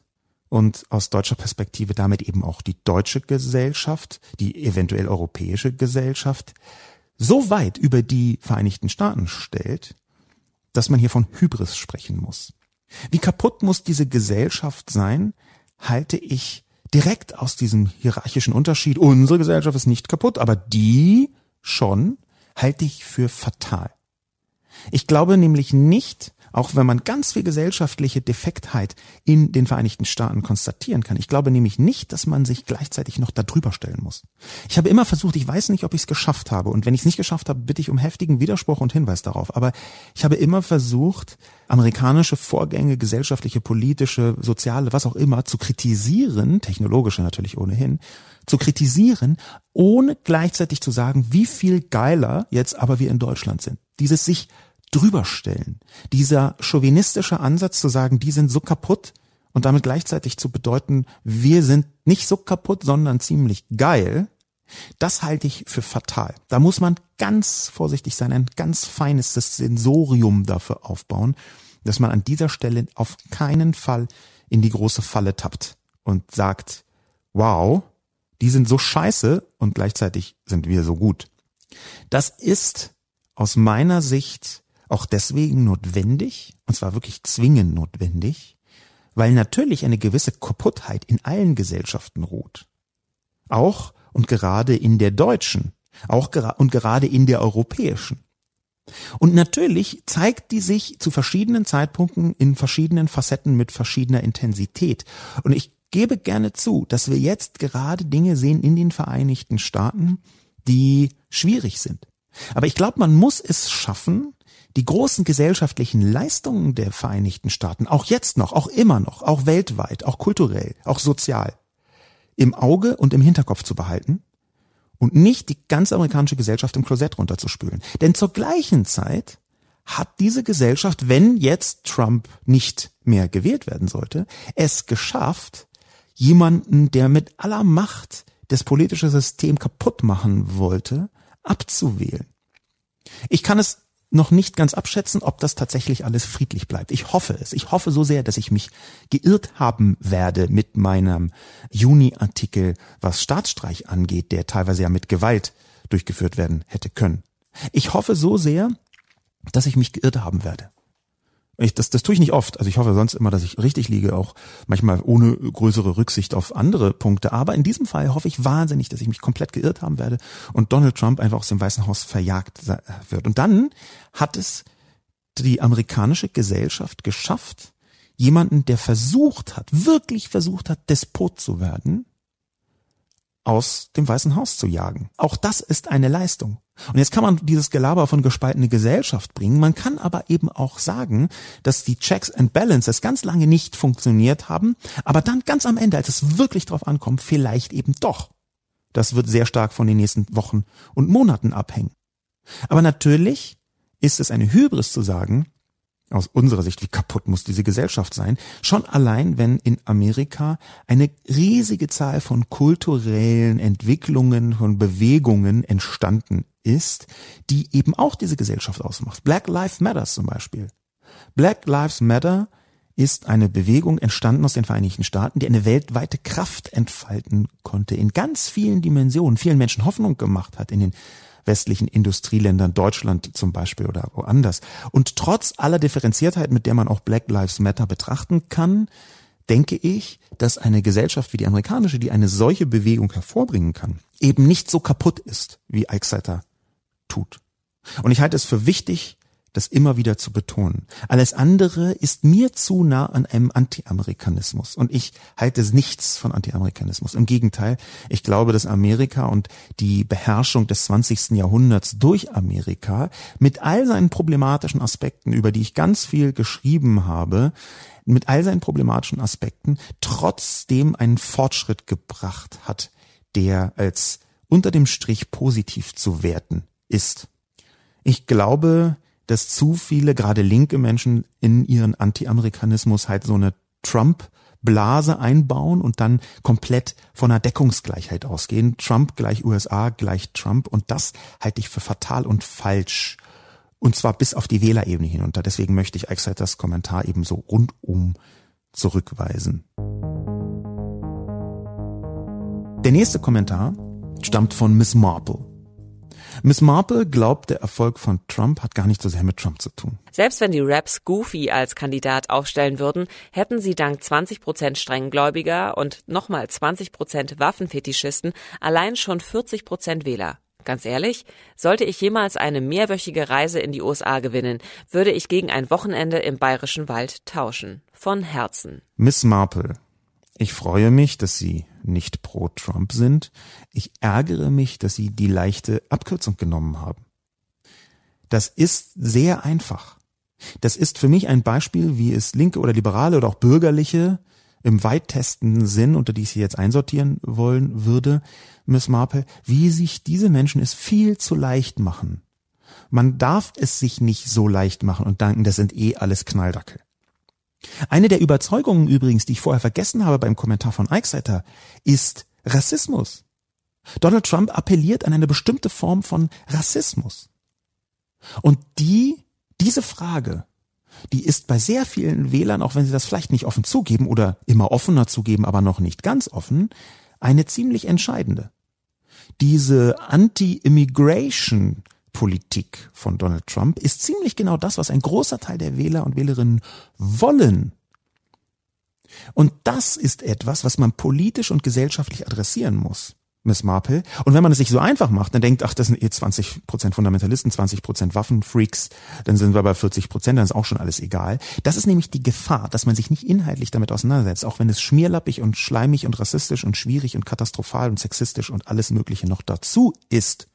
und aus deutscher Perspektive damit eben auch die deutsche Gesellschaft, die eventuell europäische Gesellschaft, so weit über die Vereinigten Staaten stellt, dass man hier von Hybris sprechen muss. Wie kaputt muss diese Gesellschaft sein, halte ich direkt aus diesem hierarchischen Unterschied. Unsere Gesellschaft ist nicht kaputt, aber die schon halte ich für fatal. Ich glaube nämlich nicht, auch wenn man ganz viel gesellschaftliche Defektheit in den Vereinigten Staaten konstatieren kann. Ich glaube nämlich nicht, dass man sich gleichzeitig noch darüber stellen muss. Ich habe immer versucht, ich weiß nicht, ob ich es geschafft habe. Und wenn ich es nicht geschafft habe, bitte ich um heftigen Widerspruch und Hinweis darauf. Aber ich habe immer versucht, amerikanische Vorgänge, gesellschaftliche, politische, soziale, was auch immer, zu kritisieren, technologische natürlich ohnehin, zu kritisieren, ohne gleichzeitig zu sagen, wie viel geiler jetzt aber wir in Deutschland sind. Dieses sich drüberstellen. Dieser chauvinistische Ansatz zu sagen, die sind so kaputt und damit gleichzeitig zu bedeuten, wir sind nicht so kaputt, sondern ziemlich geil, das halte ich für fatal. Da muss man ganz vorsichtig sein, ein ganz feines Sensorium dafür aufbauen, dass man an dieser Stelle auf keinen Fall in die große Falle tappt und sagt, wow, die sind so scheiße und gleichzeitig sind wir so gut. Das ist aus meiner Sicht auch deswegen notwendig, und zwar wirklich zwingend notwendig, weil natürlich eine gewisse Kaputtheit in allen Gesellschaften ruht. Auch und gerade in der deutschen, auch und gerade in der europäischen. Und natürlich zeigt die sich zu verschiedenen Zeitpunkten in verschiedenen Facetten mit verschiedener Intensität. Und ich gebe gerne zu, dass wir jetzt gerade Dinge sehen in den Vereinigten Staaten, die schwierig sind. Aber ich glaube, man muss es schaffen, die großen gesellschaftlichen Leistungen der Vereinigten Staaten, auch jetzt noch, auch immer noch, auch weltweit, auch kulturell, auch sozial, im Auge und im Hinterkopf zu behalten und nicht die ganze amerikanische Gesellschaft im Klosett runterzuspülen. Denn zur gleichen Zeit hat diese Gesellschaft, wenn jetzt Trump nicht mehr gewählt werden sollte, es geschafft, jemanden, der mit aller Macht das politische System kaputt machen wollte, abzuwählen. Ich kann es noch nicht ganz abschätzen, ob das tatsächlich alles friedlich bleibt. Ich hoffe es. Ich hoffe so sehr, dass ich mich geirrt haben werde mit meinem Juni-Artikel, was Staatsstreich angeht, der teilweise ja mit Gewalt durchgeführt werden hätte können. Ich hoffe so sehr, dass ich mich geirrt haben werde. Ich, das, das tue ich nicht oft. Also ich hoffe sonst immer, dass ich richtig liege, auch manchmal ohne größere Rücksicht auf andere Punkte. Aber in diesem Fall hoffe ich wahnsinnig, dass ich mich komplett geirrt haben werde und Donald Trump einfach aus dem Weißen Haus verjagt wird. Und dann hat es die amerikanische Gesellschaft geschafft, jemanden, der versucht hat, wirklich versucht hat, Despot zu werden, aus dem Weißen Haus zu jagen. Auch das ist eine Leistung. Und jetzt kann man dieses Gelaber von gespaltene Gesellschaft bringen. Man kann aber eben auch sagen, dass die Checks and Balances ganz lange nicht funktioniert haben, aber dann ganz am Ende, als es wirklich drauf ankommt, vielleicht eben doch. Das wird sehr stark von den nächsten Wochen und Monaten abhängen. Aber natürlich ist es eine Hybris zu sagen, aus unserer Sicht, wie kaputt muss diese Gesellschaft sein, schon allein, wenn in Amerika eine riesige Zahl von kulturellen Entwicklungen, von Bewegungen entstanden ist, die eben auch diese Gesellschaft ausmacht. Black Lives Matter zum Beispiel. Black Lives Matter ist eine Bewegung entstanden aus den Vereinigten Staaten, die eine weltweite Kraft entfalten konnte, in ganz vielen Dimensionen, vielen Menschen Hoffnung gemacht hat, in den westlichen Industrieländern, Deutschland zum Beispiel oder woanders. Und trotz aller Differenziertheit, mit der man auch Black Lives Matter betrachten kann, denke ich, dass eine Gesellschaft wie die amerikanische, die eine solche Bewegung hervorbringen kann, eben nicht so kaputt ist, wie Eichseiter tut. Und ich halte es für wichtig, das immer wieder zu betonen. Alles andere ist mir zu nah an einem Anti-Amerikanismus. Und ich halte nichts von Anti-Amerikanismus. Im Gegenteil, ich glaube, dass Amerika und die Beherrschung des 20. Jahrhunderts durch Amerika mit all seinen problematischen Aspekten, über die ich ganz viel geschrieben habe, mit all seinen problematischen Aspekten trotzdem einen Fortschritt gebracht hat, der als unter dem Strich positiv zu werten ist. Ich glaube, dass zu viele, gerade linke Menschen in ihren Anti-Amerikanismus halt so eine Trump Blase einbauen und dann komplett von einer Deckungsgleichheit ausgehen. Trump gleich USA gleich Trump und das halte ich für fatal und falsch. Und zwar bis auf die Wählerebene hinunter. Deswegen möchte ich Eichseiters Kommentar eben so rundum zurückweisen. Der nächste Kommentar stammt von Miss Marple. Miss Marple glaubt, der Erfolg von Trump hat gar nicht so sehr mit Trump zu tun. Selbst wenn die Raps Goofy als Kandidat aufstellen würden, hätten sie dank 20 Prozent Strenggläubiger und nochmal 20 Prozent Waffenfetischisten allein schon 40 Prozent Wähler. Ganz ehrlich, sollte ich jemals eine mehrwöchige Reise in die USA gewinnen, würde ich gegen ein Wochenende im bayerischen Wald tauschen. Von Herzen. Miss Marple, ich freue mich, dass Sie nicht pro Trump sind. Ich ärgere mich, dass Sie die leichte Abkürzung genommen haben. Das ist sehr einfach. Das ist für mich ein Beispiel, wie es Linke oder Liberale oder auch Bürgerliche im weitesten Sinn, unter die ich sie jetzt einsortieren wollen würde, Miss Marple, wie sich diese Menschen es viel zu leicht machen. Man darf es sich nicht so leicht machen und danken, das sind eh alles Knalldackel. Eine der Überzeugungen übrigens, die ich vorher vergessen habe beim Kommentar von Eichseiter, ist Rassismus. Donald Trump appelliert an eine bestimmte Form von Rassismus. Und die, diese Frage, die ist bei sehr vielen Wählern, auch wenn sie das vielleicht nicht offen zugeben oder immer offener zugeben, aber noch nicht ganz offen, eine ziemlich entscheidende. Diese Anti-Immigration Politik von Donald Trump ist ziemlich genau das, was ein großer Teil der Wähler und Wählerinnen wollen. Und das ist etwas, was man politisch und gesellschaftlich adressieren muss. Miss Marple. Und wenn man es sich so einfach macht, dann denkt, ach, das sind eh 20% Fundamentalisten, 20% Waffenfreaks, dann sind wir bei 40% dann ist auch schon alles egal. Das ist nämlich die Gefahr, dass man sich nicht inhaltlich damit auseinandersetzt, auch wenn es schmierlappig und schleimig und rassistisch und schwierig und katastrophal und sexistisch und alles Mögliche noch dazu ist.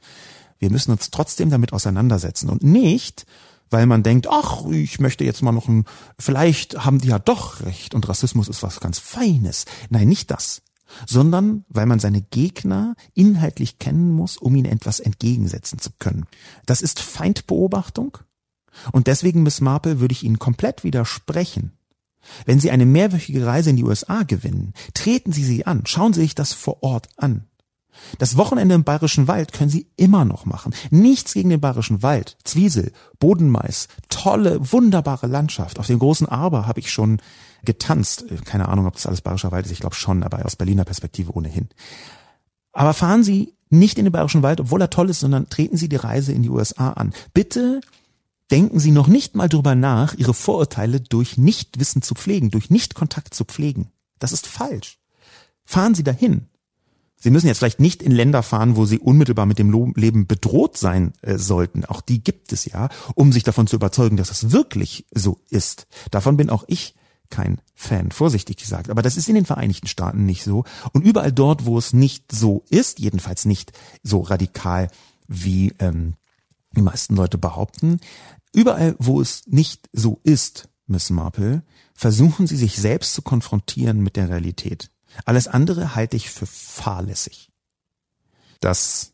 Wir müssen uns trotzdem damit auseinandersetzen und nicht, weil man denkt, ach, ich möchte jetzt mal noch ein, vielleicht haben die ja doch recht und Rassismus ist was ganz Feines. Nein, nicht das sondern weil man seine Gegner inhaltlich kennen muss, um ihnen etwas entgegensetzen zu können. Das ist Feindbeobachtung und deswegen, Miss Marple, würde ich Ihnen komplett widersprechen. Wenn Sie eine mehrwöchige Reise in die USA gewinnen, treten Sie sie an, schauen Sie sich das vor Ort an. Das Wochenende im Bayerischen Wald können Sie immer noch machen. Nichts gegen den Bayerischen Wald. Zwiesel, Bodenmais, tolle, wunderbare Landschaft. Auf dem großen Arber habe ich schon getanzt. Keine Ahnung, ob das alles Bayerischer Wald ist. Ich glaube schon, aber aus Berliner Perspektive ohnehin. Aber fahren Sie nicht in den Bayerischen Wald, obwohl er toll ist, sondern treten Sie die Reise in die USA an. Bitte denken Sie noch nicht mal drüber nach, Ihre Vorurteile durch Nichtwissen zu pflegen, durch Nichtkontakt zu pflegen. Das ist falsch. Fahren Sie dahin. Sie müssen jetzt vielleicht nicht in Länder fahren, wo Sie unmittelbar mit dem Leben bedroht sein äh, sollten. Auch die gibt es ja, um sich davon zu überzeugen, dass es wirklich so ist. Davon bin auch ich kein Fan, vorsichtig gesagt. Aber das ist in den Vereinigten Staaten nicht so. Und überall dort, wo es nicht so ist, jedenfalls nicht so radikal, wie ähm, die meisten Leute behaupten, überall, wo es nicht so ist, Miss Marple, versuchen sie sich selbst zu konfrontieren mit der Realität. Alles andere halte ich für fahrlässig. Das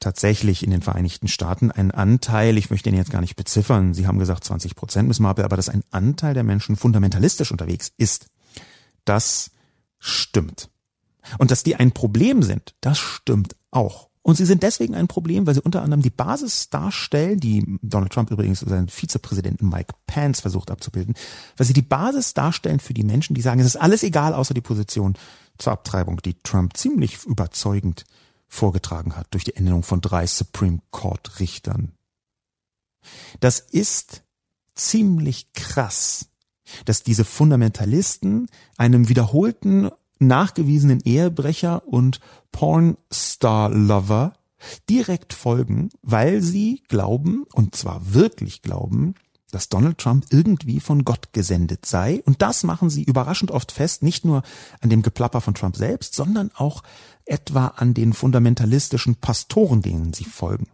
tatsächlich in den Vereinigten Staaten ein Anteil, ich möchte ihn jetzt gar nicht beziffern, Sie haben gesagt 20 Prozent Miss Marple, aber dass ein Anteil der Menschen fundamentalistisch unterwegs ist, das stimmt. Und dass die ein Problem sind, das stimmt auch. Und sie sind deswegen ein Problem, weil sie unter anderem die Basis darstellen, die Donald Trump übrigens seinen Vizepräsidenten Mike Pence versucht abzubilden, weil sie die Basis darstellen für die Menschen, die sagen, es ist alles egal außer die Position zur Abtreibung, die Trump ziemlich überzeugend vorgetragen hat durch die Ernennung von drei Supreme Court Richtern. Das ist ziemlich krass, dass diese Fundamentalisten einem wiederholten nachgewiesenen Ehebrecher und Pornstar-Lover direkt folgen, weil sie glauben, und zwar wirklich glauben, dass Donald Trump irgendwie von Gott gesendet sei. Und das machen sie überraschend oft fest, nicht nur an dem Geplapper von Trump selbst, sondern auch etwa an den fundamentalistischen Pastoren, denen sie folgen.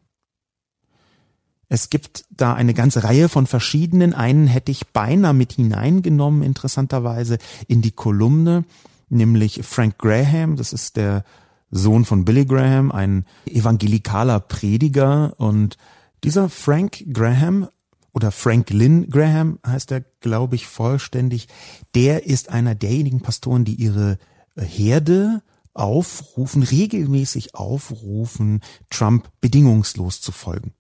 Es gibt da eine ganze Reihe von verschiedenen. Einen hätte ich beinahe mit hineingenommen, interessanterweise, in die Kolumne, nämlich Frank Graham. Das ist der Sohn von Billy Graham, ein evangelikaler Prediger. Und dieser Frank Graham oder Franklin Graham heißt er, glaube ich, vollständig, der ist einer derjenigen Pastoren, die ihre Herde aufrufen, regelmäßig aufrufen, Trump bedingungslos zu folgen.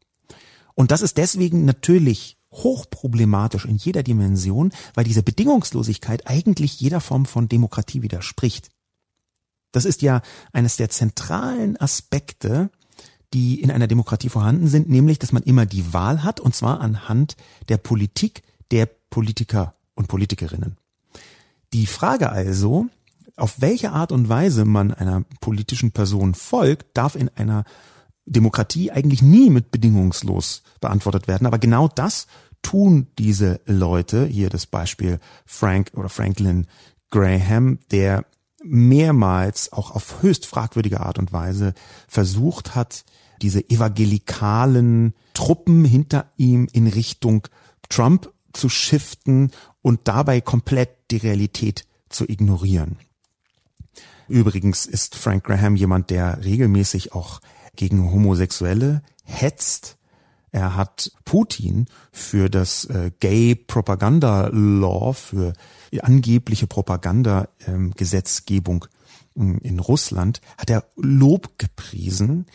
Und das ist deswegen natürlich hochproblematisch in jeder Dimension, weil diese Bedingungslosigkeit eigentlich jeder Form von Demokratie widerspricht. Das ist ja eines der zentralen Aspekte die in einer Demokratie vorhanden sind, nämlich dass man immer die Wahl hat, und zwar anhand der Politik der Politiker und Politikerinnen. Die Frage also, auf welche Art und Weise man einer politischen Person folgt, darf in einer Demokratie eigentlich nie mit bedingungslos beantwortet werden. Aber genau das tun diese Leute, hier das Beispiel Frank oder Franklin Graham, der mehrmals auch auf höchst fragwürdige Art und Weise versucht hat, diese evangelikalen Truppen hinter ihm in Richtung Trump zu shiften und dabei komplett die Realität zu ignorieren. Übrigens ist Frank Graham jemand, der regelmäßig auch gegen Homosexuelle hetzt. Er hat Putin für das äh, Gay Propaganda Law, für angebliche Propagandagesetzgebung ähm, in Russland, hat er Lob gepriesen.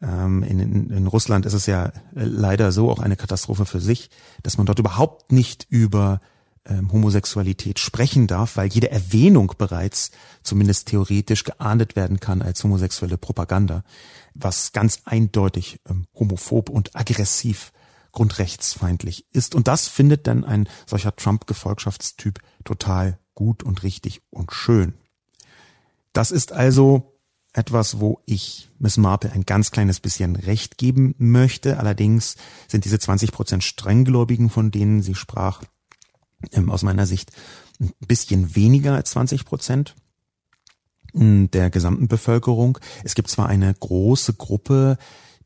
Ähm, in, in, in Russland ist es ja äh, leider so auch eine Katastrophe für sich, dass man dort überhaupt nicht über ähm, Homosexualität sprechen darf, weil jede Erwähnung bereits zumindest theoretisch geahndet werden kann als homosexuelle Propaganda, was ganz eindeutig ähm, homophob und aggressiv grundrechtsfeindlich ist. Und das findet dann ein solcher Trump-Gefolgschaftstyp total gut und richtig und schön. Das ist also etwas, wo ich Miss Marple ein ganz kleines bisschen Recht geben möchte. Allerdings sind diese 20 Prozent Strenggläubigen, von denen sie sprach, ähm, aus meiner Sicht ein bisschen weniger als 20 Prozent der gesamten Bevölkerung. Es gibt zwar eine große Gruppe,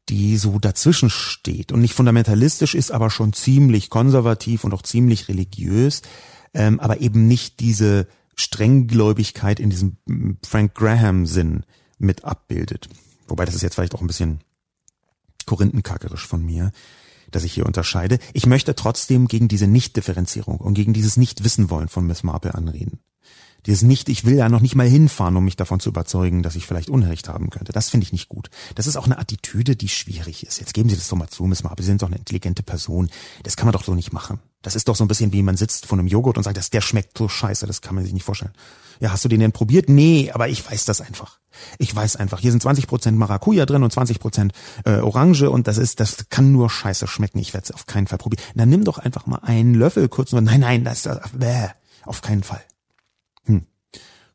die so dazwischen steht und nicht fundamentalistisch ist, aber schon ziemlich konservativ und auch ziemlich religiös, ähm, aber eben nicht diese Strenggläubigkeit in diesem Frank Graham-Sinn mit abbildet. Wobei das ist jetzt vielleicht auch ein bisschen korinthenkackerisch von mir, dass ich hier unterscheide. Ich möchte trotzdem gegen diese Nichtdifferenzierung und gegen dieses Nichtwissen wollen von Miss Marple anreden. Dieses nicht, ich will ja noch nicht mal hinfahren, um mich davon zu überzeugen, dass ich vielleicht Unrecht haben könnte. Das finde ich nicht gut. Das ist auch eine Attitüde, die schwierig ist. Jetzt geben Sie das doch mal zu, Miss Marple, Sie sind doch eine intelligente Person. Das kann man doch so nicht machen. Das ist doch so ein bisschen wie man sitzt vor einem Joghurt und sagt, das, der schmeckt so scheiße, das kann man sich nicht vorstellen. Ja, hast du den denn probiert? Nee, aber ich weiß das einfach. Ich weiß einfach, hier sind 20 Prozent Maracuja drin und 20 Prozent äh, Orange und das ist, das kann nur scheiße schmecken. Ich werde es auf keinen Fall probieren. Dann nimm doch einfach mal einen Löffel kurz und nein, nein, das, das bäh, auf keinen Fall. Hm.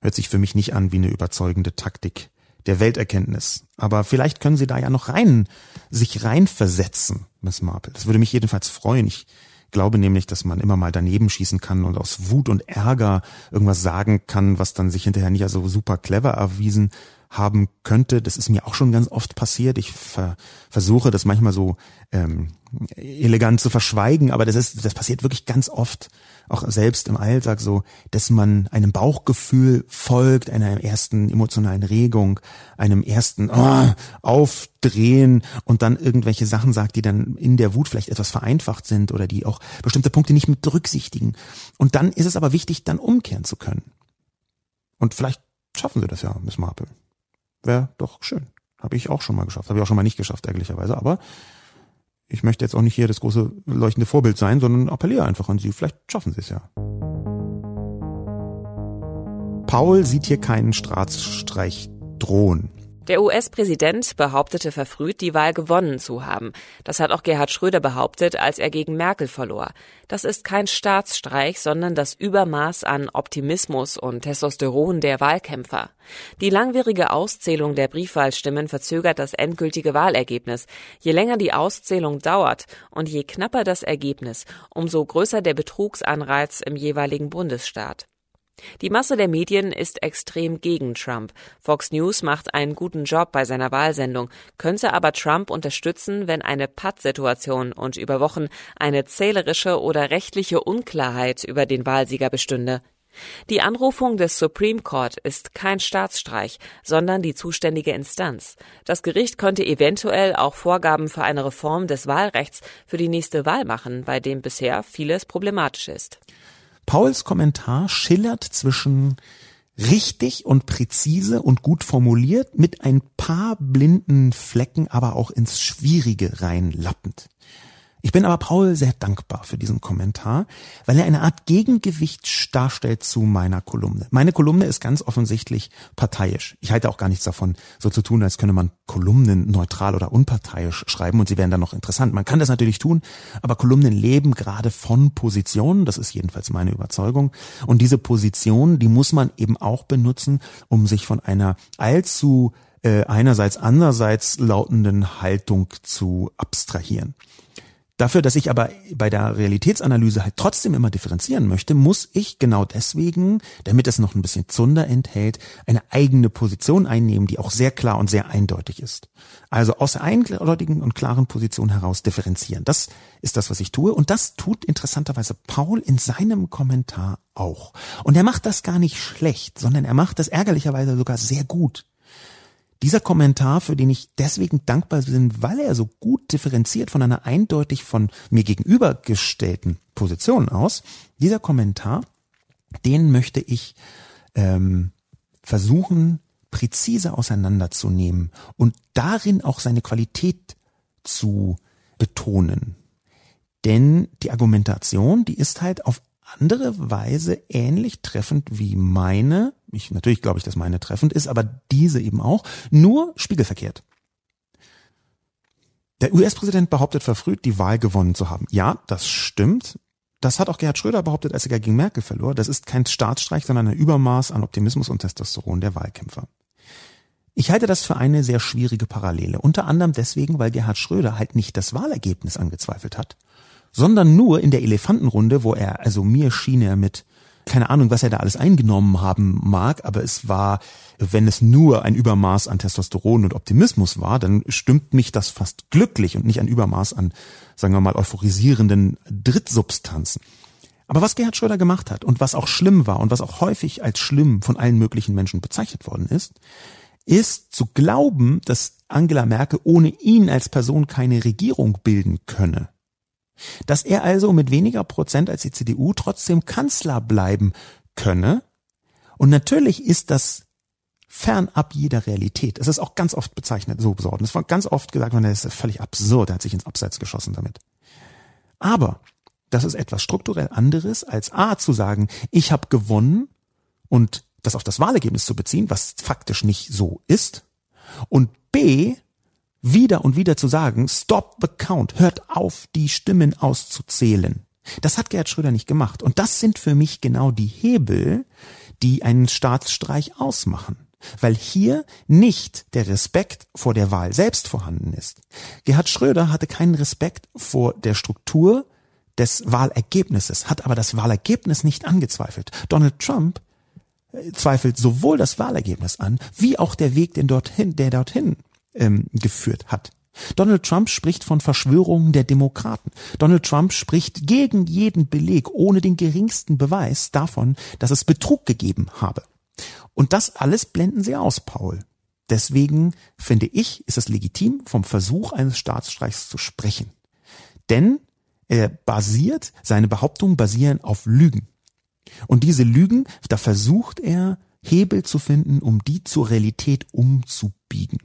Hört sich für mich nicht an wie eine überzeugende Taktik der Welterkenntnis. Aber vielleicht können Sie da ja noch rein, sich reinversetzen, Miss Marple. Das würde mich jedenfalls freuen. Ich glaube nämlich, dass man immer mal daneben schießen kann und aus Wut und Ärger irgendwas sagen kann, was dann sich hinterher nicht so super clever erwiesen haben könnte. Das ist mir auch schon ganz oft passiert. Ich ver versuche das manchmal so ähm, elegant zu verschweigen, aber das ist, das passiert wirklich ganz oft, auch selbst im Alltag so, dass man einem Bauchgefühl folgt, einer ersten emotionalen Regung, einem ersten oh, Aufdrehen und dann irgendwelche Sachen sagt, die dann in der Wut vielleicht etwas vereinfacht sind oder die auch bestimmte Punkte nicht mit berücksichtigen. Und dann ist es aber wichtig, dann umkehren zu können. Und vielleicht schaffen Sie das ja, Miss Marple. Wäre doch schön. Habe ich auch schon mal geschafft. Habe ich auch schon mal nicht geschafft, ehrlicherweise. Aber ich möchte jetzt auch nicht hier das große leuchtende Vorbild sein, sondern appelliere einfach an Sie. Vielleicht schaffen Sie es ja. Paul sieht hier keinen Staatsstreich drohen. Der US-Präsident behauptete verfrüht, die Wahl gewonnen zu haben. Das hat auch Gerhard Schröder behauptet, als er gegen Merkel verlor. Das ist kein Staatsstreich, sondern das Übermaß an Optimismus und Testosteron der Wahlkämpfer. Die langwierige Auszählung der Briefwahlstimmen verzögert das endgültige Wahlergebnis. Je länger die Auszählung dauert und je knapper das Ergebnis, umso größer der Betrugsanreiz im jeweiligen Bundesstaat. Die Masse der Medien ist extrem gegen Trump. Fox News macht einen guten Job bei seiner Wahlsendung, könnte aber Trump unterstützen, wenn eine Pattsituation und über Wochen eine zählerische oder rechtliche Unklarheit über den Wahlsieger bestünde. Die Anrufung des Supreme Court ist kein Staatsstreich, sondern die zuständige Instanz. Das Gericht könnte eventuell auch Vorgaben für eine Reform des Wahlrechts für die nächste Wahl machen, bei dem bisher vieles problematisch ist. Pauls Kommentar schillert zwischen richtig und präzise und gut formuliert mit ein paar blinden Flecken aber auch ins Schwierige reinlappend. Ich bin aber Paul sehr dankbar für diesen Kommentar, weil er eine Art Gegengewicht darstellt zu meiner Kolumne. Meine Kolumne ist ganz offensichtlich parteiisch. Ich halte auch gar nichts davon, so zu tun, als könne man Kolumnen neutral oder unparteiisch schreiben und sie wären dann noch interessant. Man kann das natürlich tun, aber Kolumnen leben gerade von Positionen, das ist jedenfalls meine Überzeugung. Und diese Position, die muss man eben auch benutzen, um sich von einer allzu äh, einerseits andererseits lautenden Haltung zu abstrahieren. Dafür, dass ich aber bei der Realitätsanalyse halt trotzdem immer differenzieren möchte, muss ich genau deswegen, damit es noch ein bisschen Zunder enthält, eine eigene Position einnehmen, die auch sehr klar und sehr eindeutig ist. Also aus der eindeutigen und klaren Position heraus differenzieren. Das ist das, was ich tue. Und das tut interessanterweise Paul in seinem Kommentar auch. Und er macht das gar nicht schlecht, sondern er macht das ärgerlicherweise sogar sehr gut. Dieser Kommentar, für den ich deswegen dankbar bin, weil er so gut differenziert von einer eindeutig von mir gegenübergestellten Position aus, dieser Kommentar, den möchte ich ähm, versuchen, präzise auseinanderzunehmen und darin auch seine Qualität zu betonen. Denn die Argumentation, die ist halt auf andere Weise ähnlich treffend wie meine. Ich, natürlich glaube ich, dass meine treffend ist, aber diese eben auch, nur spiegelverkehrt. Der US-Präsident behauptet verfrüht, die Wahl gewonnen zu haben. Ja, das stimmt. Das hat auch Gerhard Schröder behauptet, als er gegen Merkel verlor. Das ist kein Staatsstreich, sondern ein Übermaß an Optimismus und Testosteron der Wahlkämpfer. Ich halte das für eine sehr schwierige Parallele. Unter anderem deswegen, weil Gerhard Schröder halt nicht das Wahlergebnis angezweifelt hat, sondern nur in der Elefantenrunde, wo er, also mir schien er mit keine Ahnung, was er da alles eingenommen haben mag, aber es war, wenn es nur ein Übermaß an Testosteron und Optimismus war, dann stimmt mich das fast glücklich und nicht ein Übermaß an, sagen wir mal, euphorisierenden Drittsubstanzen. Aber was Gerhard Schröder gemacht hat und was auch schlimm war und was auch häufig als schlimm von allen möglichen Menschen bezeichnet worden ist, ist zu glauben, dass Angela Merkel ohne ihn als Person keine Regierung bilden könne. Dass er also mit weniger Prozent als die CDU trotzdem Kanzler bleiben könne. Und natürlich ist das fernab jeder Realität. Es ist auch ganz oft bezeichnet, so besorgt. Es war ganz oft gesagt, man, das ist völlig absurd, er hat sich ins Abseits geschossen damit. Aber das ist etwas strukturell anderes, als A zu sagen, ich habe gewonnen und das auf das Wahlergebnis zu beziehen, was faktisch nicht so ist. Und B, wieder und wieder zu sagen, stop the count, hört auf, die Stimmen auszuzählen. Das hat Gerhard Schröder nicht gemacht. Und das sind für mich genau die Hebel, die einen Staatsstreich ausmachen. Weil hier nicht der Respekt vor der Wahl selbst vorhanden ist. Gerhard Schröder hatte keinen Respekt vor der Struktur des Wahlergebnisses, hat aber das Wahlergebnis nicht angezweifelt. Donald Trump äh, zweifelt sowohl das Wahlergebnis an, wie auch der Weg, den dorthin, der dorthin ähm, geführt hat. Donald Trump spricht von Verschwörungen der Demokraten. Donald Trump spricht gegen jeden Beleg, ohne den geringsten Beweis davon, dass es Betrug gegeben habe. Und das alles blenden sie aus, Paul. Deswegen finde ich, ist es legitim, vom Versuch eines Staatsstreichs zu sprechen. Denn er basiert, seine Behauptungen basieren auf Lügen. Und diese Lügen, da versucht er, Hebel zu finden, um die zur Realität umzubiegen.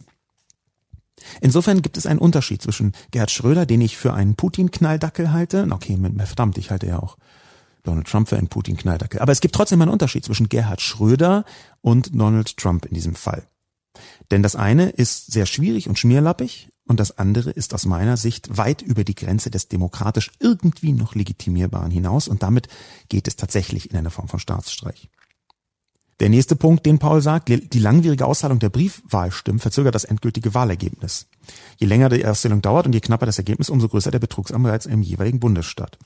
Insofern gibt es einen Unterschied zwischen Gerhard Schröder, den ich für einen Putin-Knalldackel halte. Okay, verdammt, ich halte ja auch Donald Trump für einen Putin-Knalldackel. Aber es gibt trotzdem einen Unterschied zwischen Gerhard Schröder und Donald Trump in diesem Fall. Denn das eine ist sehr schwierig und schmierlappig und das andere ist aus meiner Sicht weit über die Grenze des demokratisch irgendwie noch legitimierbaren hinaus und damit geht es tatsächlich in eine Form von Staatsstreich. Der nächste Punkt, den Paul sagt, die langwierige Auszahlung der Briefwahlstimmen verzögert das endgültige Wahlergebnis. Je länger die Erstellung dauert und je knapper das Ergebnis, umso größer der Betrugsanreiz im jeweiligen Bundesstaat.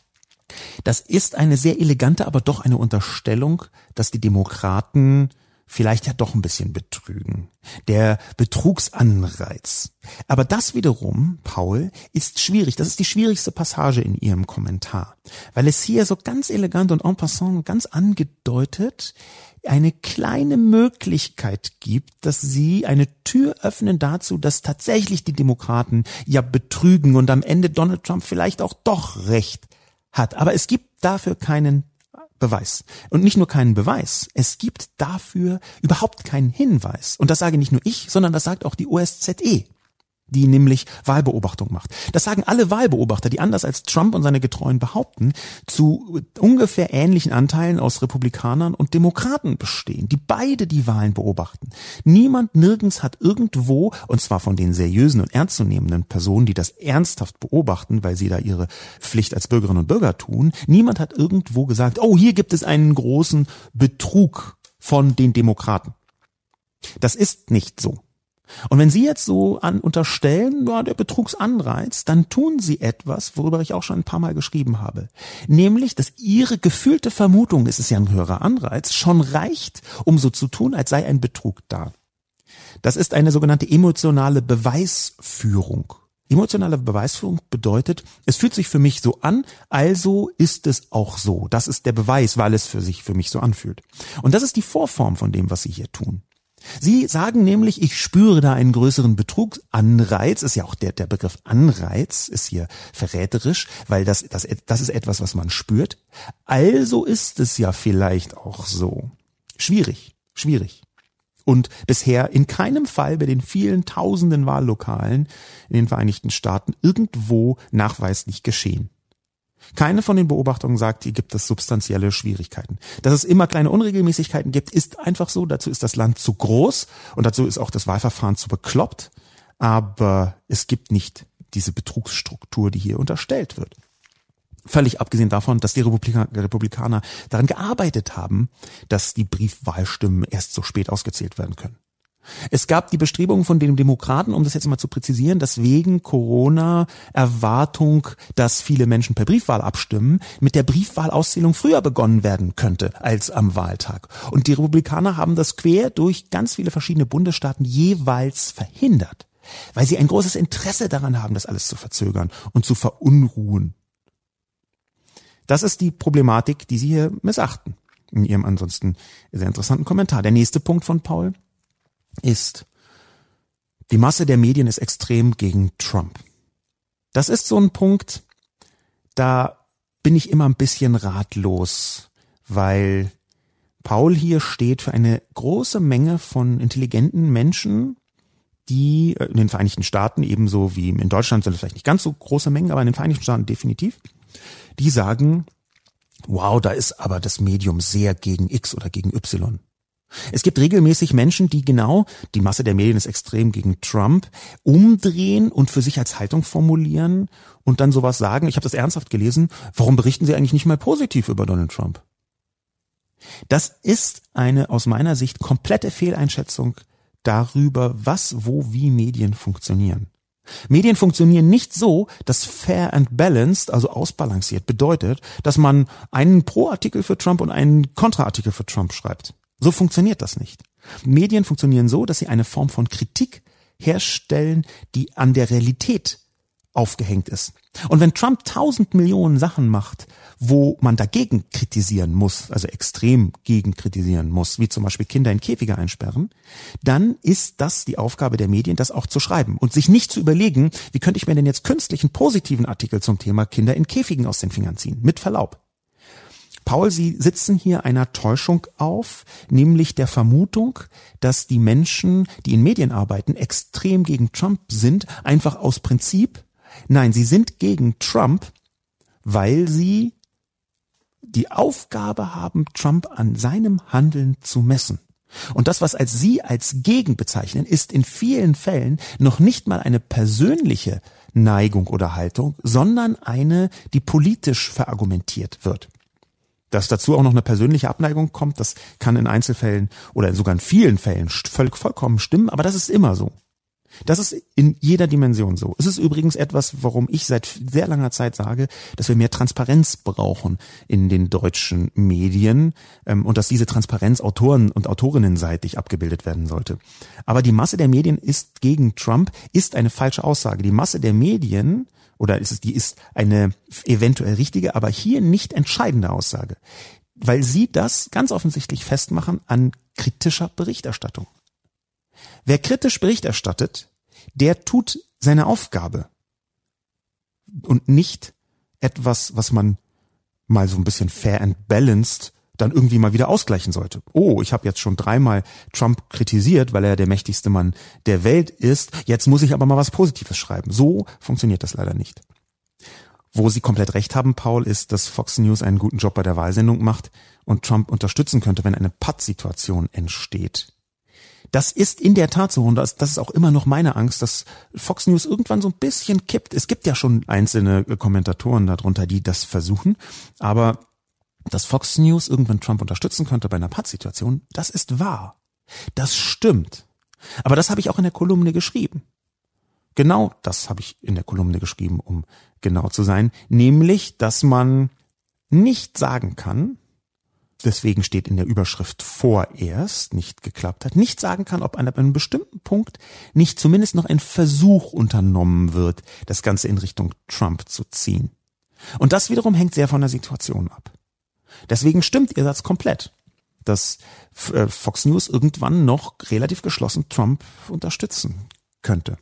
Das ist eine sehr elegante, aber doch eine Unterstellung, dass die Demokraten vielleicht ja doch ein bisschen betrügen. Der Betrugsanreiz. Aber das wiederum, Paul, ist schwierig. Das ist die schwierigste Passage in Ihrem Kommentar. Weil es hier so ganz elegant und en passant ganz angedeutet eine kleine Möglichkeit gibt, dass sie eine Tür öffnen dazu, dass tatsächlich die Demokraten ja betrügen und am Ende Donald Trump vielleicht auch doch recht hat. Aber es gibt dafür keinen Beweis. Und nicht nur keinen Beweis, es gibt dafür überhaupt keinen Hinweis. Und das sage nicht nur ich, sondern das sagt auch die OSZE die nämlich Wahlbeobachtung macht. Das sagen alle Wahlbeobachter, die anders als Trump und seine Getreuen behaupten, zu ungefähr ähnlichen Anteilen aus Republikanern und Demokraten bestehen, die beide die Wahlen beobachten. Niemand nirgends hat irgendwo, und zwar von den seriösen und ernstzunehmenden Personen, die das ernsthaft beobachten, weil sie da ihre Pflicht als Bürgerinnen und Bürger tun, niemand hat irgendwo gesagt, oh, hier gibt es einen großen Betrug von den Demokraten. Das ist nicht so. Und wenn Sie jetzt so an unterstellen, ja, der Betrugsanreiz, dann tun Sie etwas, worüber ich auch schon ein paar Mal geschrieben habe. Nämlich, dass Ihre gefühlte Vermutung, es ist ja ein höherer Anreiz, schon reicht, um so zu tun, als sei ein Betrug da. Das ist eine sogenannte emotionale Beweisführung. Emotionale Beweisführung bedeutet, es fühlt sich für mich so an, also ist es auch so. Das ist der Beweis, weil es für sich für mich so anfühlt. Und das ist die Vorform von dem, was Sie hier tun. Sie sagen nämlich, ich spüre da einen größeren Betrugsanreiz, ist ja auch der, der Begriff Anreiz, ist hier verräterisch, weil das, das, das ist etwas, was man spürt. Also ist es ja vielleicht auch so. Schwierig, schwierig. Und bisher in keinem Fall bei den vielen tausenden Wahllokalen in den Vereinigten Staaten irgendwo nachweislich geschehen. Keine von den Beobachtungen sagt, hier gibt es substanzielle Schwierigkeiten. Dass es immer kleine Unregelmäßigkeiten gibt, ist einfach so. Dazu ist das Land zu groß und dazu ist auch das Wahlverfahren zu bekloppt. Aber es gibt nicht diese Betrugsstruktur, die hier unterstellt wird. Völlig abgesehen davon, dass die Republikaner daran gearbeitet haben, dass die Briefwahlstimmen erst so spät ausgezählt werden können. Es gab die Bestrebungen von den Demokraten, um das jetzt mal zu präzisieren, dass wegen Corona Erwartung, dass viele Menschen per Briefwahl abstimmen, mit der Briefwahlauszählung früher begonnen werden könnte als am Wahltag. Und die Republikaner haben das quer durch ganz viele verschiedene Bundesstaaten jeweils verhindert, weil sie ein großes Interesse daran haben, das alles zu verzögern und zu verunruhen. Das ist die Problematik, die sie hier missachten in ihrem ansonsten sehr interessanten Kommentar. Der nächste Punkt von Paul ist, die Masse der Medien ist extrem gegen Trump. Das ist so ein Punkt, da bin ich immer ein bisschen ratlos, weil Paul hier steht für eine große Menge von intelligenten Menschen, die äh, in den Vereinigten Staaten ebenso wie in Deutschland sind es vielleicht nicht ganz so große Mengen, aber in den Vereinigten Staaten definitiv, die sagen, wow, da ist aber das Medium sehr gegen X oder gegen Y. Es gibt regelmäßig Menschen, die genau, die Masse der Medien ist extrem gegen Trump, umdrehen und für sich als Haltung formulieren und dann sowas sagen. Ich habe das ernsthaft gelesen. Warum berichten Sie eigentlich nicht mal positiv über Donald Trump? Das ist eine aus meiner Sicht komplette Fehleinschätzung darüber, was, wo, wie Medien funktionieren. Medien funktionieren nicht so, dass fair and balanced, also ausbalanciert, bedeutet, dass man einen Pro-Artikel für Trump und einen Kontra-Artikel für Trump schreibt. So funktioniert das nicht. Medien funktionieren so, dass sie eine Form von Kritik herstellen, die an der Realität aufgehängt ist. Und wenn Trump tausend Millionen Sachen macht, wo man dagegen kritisieren muss, also extrem gegen kritisieren muss, wie zum Beispiel Kinder in Käfige einsperren, dann ist das die Aufgabe der Medien, das auch zu schreiben und sich nicht zu überlegen, wie könnte ich mir denn jetzt künstlichen positiven Artikel zum Thema Kinder in Käfigen aus den Fingern ziehen, mit Verlaub. Paul, Sie sitzen hier einer Täuschung auf, nämlich der Vermutung, dass die Menschen, die in Medien arbeiten, extrem gegen Trump sind, einfach aus Prinzip. Nein, sie sind gegen Trump, weil sie die Aufgabe haben, Trump an seinem Handeln zu messen. Und das, was als Sie als Gegen bezeichnen, ist in vielen Fällen noch nicht mal eine persönliche Neigung oder Haltung, sondern eine, die politisch verargumentiert wird. Dass dazu auch noch eine persönliche Abneigung kommt, das kann in Einzelfällen oder sogar in vielen Fällen vollkommen stimmen, aber das ist immer so. Das ist in jeder Dimension so. Es ist übrigens etwas, warum ich seit sehr langer Zeit sage, dass wir mehr Transparenz brauchen in den deutschen Medien ähm, und dass diese Transparenz Autoren und Autorinnenseitig abgebildet werden sollte. Aber die Masse der Medien ist gegen Trump, ist eine falsche Aussage. Die Masse der Medien oder ist es, die ist eine eventuell richtige, aber hier nicht entscheidende Aussage, weil sie das ganz offensichtlich festmachen an kritischer Berichterstattung. Wer kritisch Bericht erstattet, der tut seine Aufgabe und nicht etwas, was man mal so ein bisschen fair and balanced dann irgendwie mal wieder ausgleichen sollte. Oh, ich habe jetzt schon dreimal Trump kritisiert, weil er der mächtigste Mann der Welt ist. Jetzt muss ich aber mal was Positives schreiben. So funktioniert das leider nicht. Wo Sie komplett recht haben, Paul, ist, dass Fox News einen guten Job bei der Wahlsendung macht und Trump unterstützen könnte, wenn eine Patt-Situation entsteht. Das ist in der Tat so und das, das ist auch immer noch meine Angst, dass Fox News irgendwann so ein bisschen kippt. Es gibt ja schon einzelne Kommentatoren darunter, die das versuchen, aber dass Fox News irgendwann Trump unterstützen könnte bei einer Pattsituation, das ist wahr. Das stimmt. Aber das habe ich auch in der Kolumne geschrieben. Genau das habe ich in der Kolumne geschrieben, um genau zu sein, nämlich, dass man nicht sagen kann, deswegen steht in der Überschrift vorerst nicht geklappt hat, nicht sagen kann, ob an einem bestimmten Punkt nicht zumindest noch ein Versuch unternommen wird, das Ganze in Richtung Trump zu ziehen. Und das wiederum hängt sehr von der Situation ab. Deswegen stimmt ihr Satz komplett, dass äh, Fox News irgendwann noch relativ geschlossen Trump unterstützen könnte.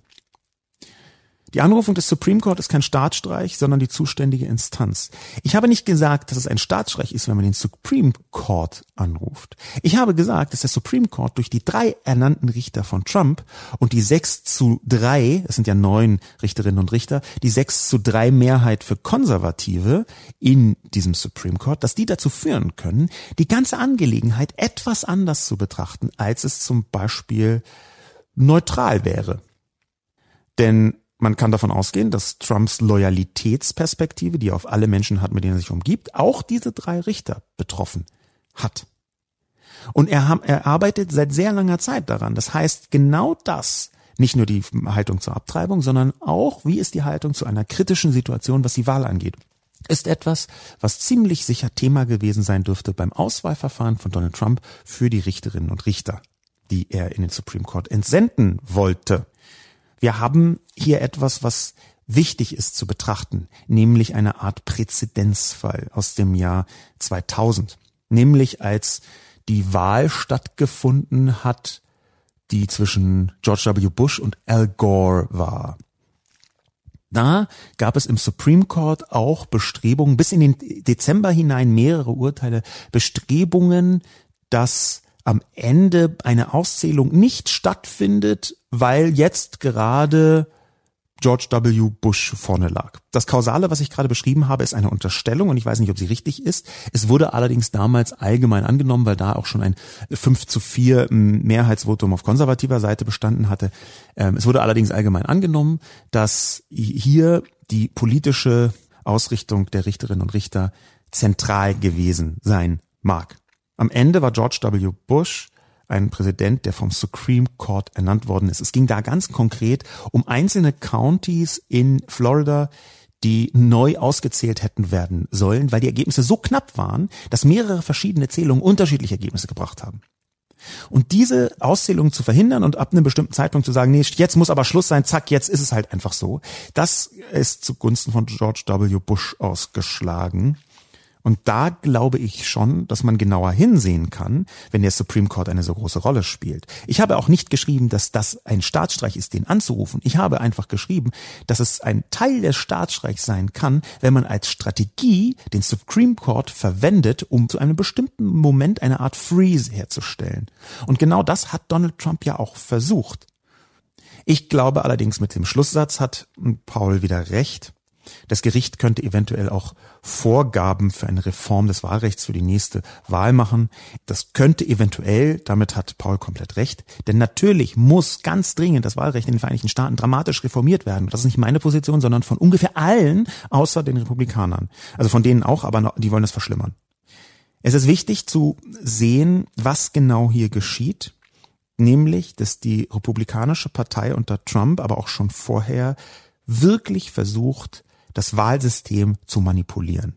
Die Anrufung des Supreme Court ist kein Staatsstreich, sondern die zuständige Instanz. Ich habe nicht gesagt, dass es ein Staatsstreich ist, wenn man den Supreme Court anruft. Ich habe gesagt, dass der Supreme Court durch die drei ernannten Richter von Trump und die sechs zu drei, es sind ja neun Richterinnen und Richter, die sechs zu drei Mehrheit für Konservative in diesem Supreme Court, dass die dazu führen können, die ganze Angelegenheit etwas anders zu betrachten, als es zum Beispiel neutral wäre. Denn man kann davon ausgehen, dass Trumps Loyalitätsperspektive, die er auf alle Menschen hat, mit denen er sich umgibt, auch diese drei Richter betroffen hat. Und er, er arbeitet seit sehr langer Zeit daran. Das heißt, genau das, nicht nur die Haltung zur Abtreibung, sondern auch, wie ist die Haltung zu einer kritischen Situation, was die Wahl angeht, ist etwas, was ziemlich sicher Thema gewesen sein dürfte beim Auswahlverfahren von Donald Trump für die Richterinnen und Richter, die er in den Supreme Court entsenden wollte. Wir haben hier etwas, was wichtig ist zu betrachten, nämlich eine Art Präzedenzfall aus dem Jahr 2000, nämlich als die Wahl stattgefunden hat, die zwischen George W. Bush und Al Gore war. Da gab es im Supreme Court auch Bestrebungen, bis in den Dezember hinein mehrere Urteile, Bestrebungen, dass am Ende eine Auszählung nicht stattfindet, weil jetzt gerade George W. Bush vorne lag. Das Kausale, was ich gerade beschrieben habe, ist eine Unterstellung und ich weiß nicht, ob sie richtig ist. Es wurde allerdings damals allgemein angenommen, weil da auch schon ein 5 zu 4 Mehrheitsvotum auf konservativer Seite bestanden hatte. Ähm, es wurde allerdings allgemein angenommen, dass hier die politische Ausrichtung der Richterinnen und Richter zentral gewesen sein mag. Am Ende war George W. Bush ein Präsident, der vom Supreme Court ernannt worden ist. Es ging da ganz konkret um einzelne Counties in Florida, die neu ausgezählt hätten werden sollen, weil die Ergebnisse so knapp waren, dass mehrere verschiedene Zählungen unterschiedliche Ergebnisse gebracht haben. Und diese Auszählung zu verhindern und ab einem bestimmten Zeitpunkt zu sagen, nee, jetzt muss aber Schluss sein, zack, jetzt ist es halt einfach so, das ist zugunsten von George W. Bush ausgeschlagen. Und da glaube ich schon, dass man genauer hinsehen kann, wenn der Supreme Court eine so große Rolle spielt. Ich habe auch nicht geschrieben, dass das ein Staatsstreich ist, den anzurufen. Ich habe einfach geschrieben, dass es ein Teil des Staatsstreichs sein kann, wenn man als Strategie den Supreme Court verwendet, um zu einem bestimmten Moment eine Art Freeze herzustellen. Und genau das hat Donald Trump ja auch versucht. Ich glaube allerdings mit dem Schlusssatz hat Paul wieder recht. Das Gericht könnte eventuell auch Vorgaben für eine Reform des Wahlrechts für die nächste Wahl machen. Das könnte eventuell, damit hat Paul komplett recht, denn natürlich muss ganz dringend das Wahlrecht in den Vereinigten Staaten dramatisch reformiert werden. Das ist nicht meine Position, sondern von ungefähr allen außer den Republikanern. Also von denen auch, aber die wollen es verschlimmern. Es ist wichtig zu sehen, was genau hier geschieht nämlich, dass die Republikanische Partei unter Trump, aber auch schon vorher, wirklich versucht, das Wahlsystem zu manipulieren.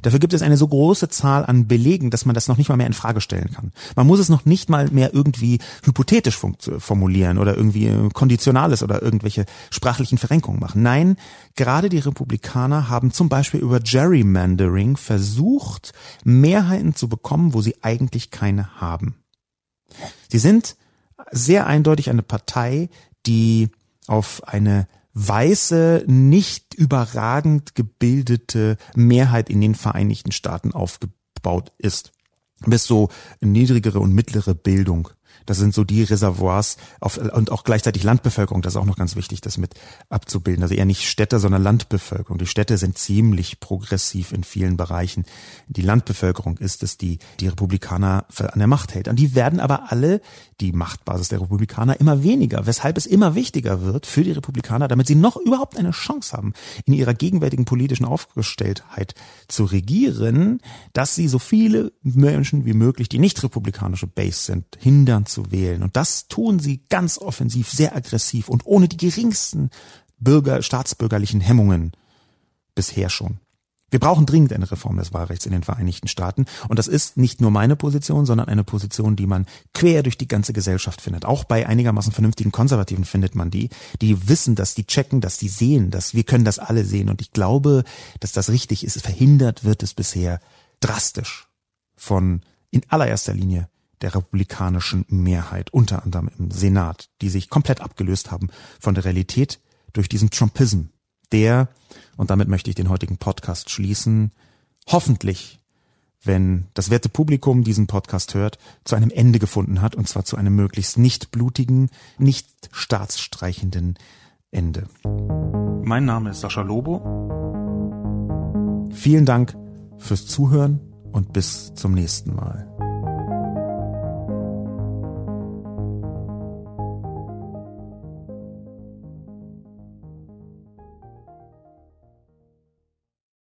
Dafür gibt es eine so große Zahl an Belegen, dass man das noch nicht mal mehr in Frage stellen kann. Man muss es noch nicht mal mehr irgendwie hypothetisch formulieren oder irgendwie äh, konditionales oder irgendwelche sprachlichen Verrenkungen machen. Nein, gerade die Republikaner haben zum Beispiel über Gerrymandering versucht, Mehrheiten zu bekommen, wo sie eigentlich keine haben. Sie sind sehr eindeutig eine Partei, die auf eine weiße, nicht überragend gebildete Mehrheit in den Vereinigten Staaten aufgebaut ist. Bis so niedrigere und mittlere Bildung das sind so die Reservoirs auf, und auch gleichzeitig Landbevölkerung. Das ist auch noch ganz wichtig, das mit abzubilden. Also eher nicht Städte, sondern Landbevölkerung. Die Städte sind ziemlich progressiv in vielen Bereichen. Die Landbevölkerung ist es, die die Republikaner an der Macht hält. Und die werden aber alle, die Machtbasis der Republikaner, immer weniger. Weshalb es immer wichtiger wird für die Republikaner, damit sie noch überhaupt eine Chance haben, in ihrer gegenwärtigen politischen Aufgestelltheit zu regieren, dass sie so viele Menschen wie möglich, die nicht republikanische Base sind, hindern zu wählen. Und das tun sie ganz offensiv, sehr aggressiv und ohne die geringsten Bürger, staatsbürgerlichen Hemmungen bisher schon. Wir brauchen dringend eine Reform des Wahlrechts in den Vereinigten Staaten. Und das ist nicht nur meine Position, sondern eine Position, die man quer durch die ganze Gesellschaft findet. Auch bei einigermaßen vernünftigen Konservativen findet man die, die wissen, dass die checken, dass die sehen, dass wir können das alle sehen. Und ich glaube, dass das richtig ist. Verhindert wird es bisher drastisch von in allererster Linie der republikanischen Mehrheit, unter anderem im Senat, die sich komplett abgelöst haben von der Realität durch diesen Trumpism, der, und damit möchte ich den heutigen Podcast schließen, hoffentlich, wenn das werte Publikum diesen Podcast hört, zu einem Ende gefunden hat, und zwar zu einem möglichst nicht blutigen, nicht staatsstreichenden Ende. Mein Name ist Sascha Lobo. Vielen Dank fürs Zuhören und bis zum nächsten Mal.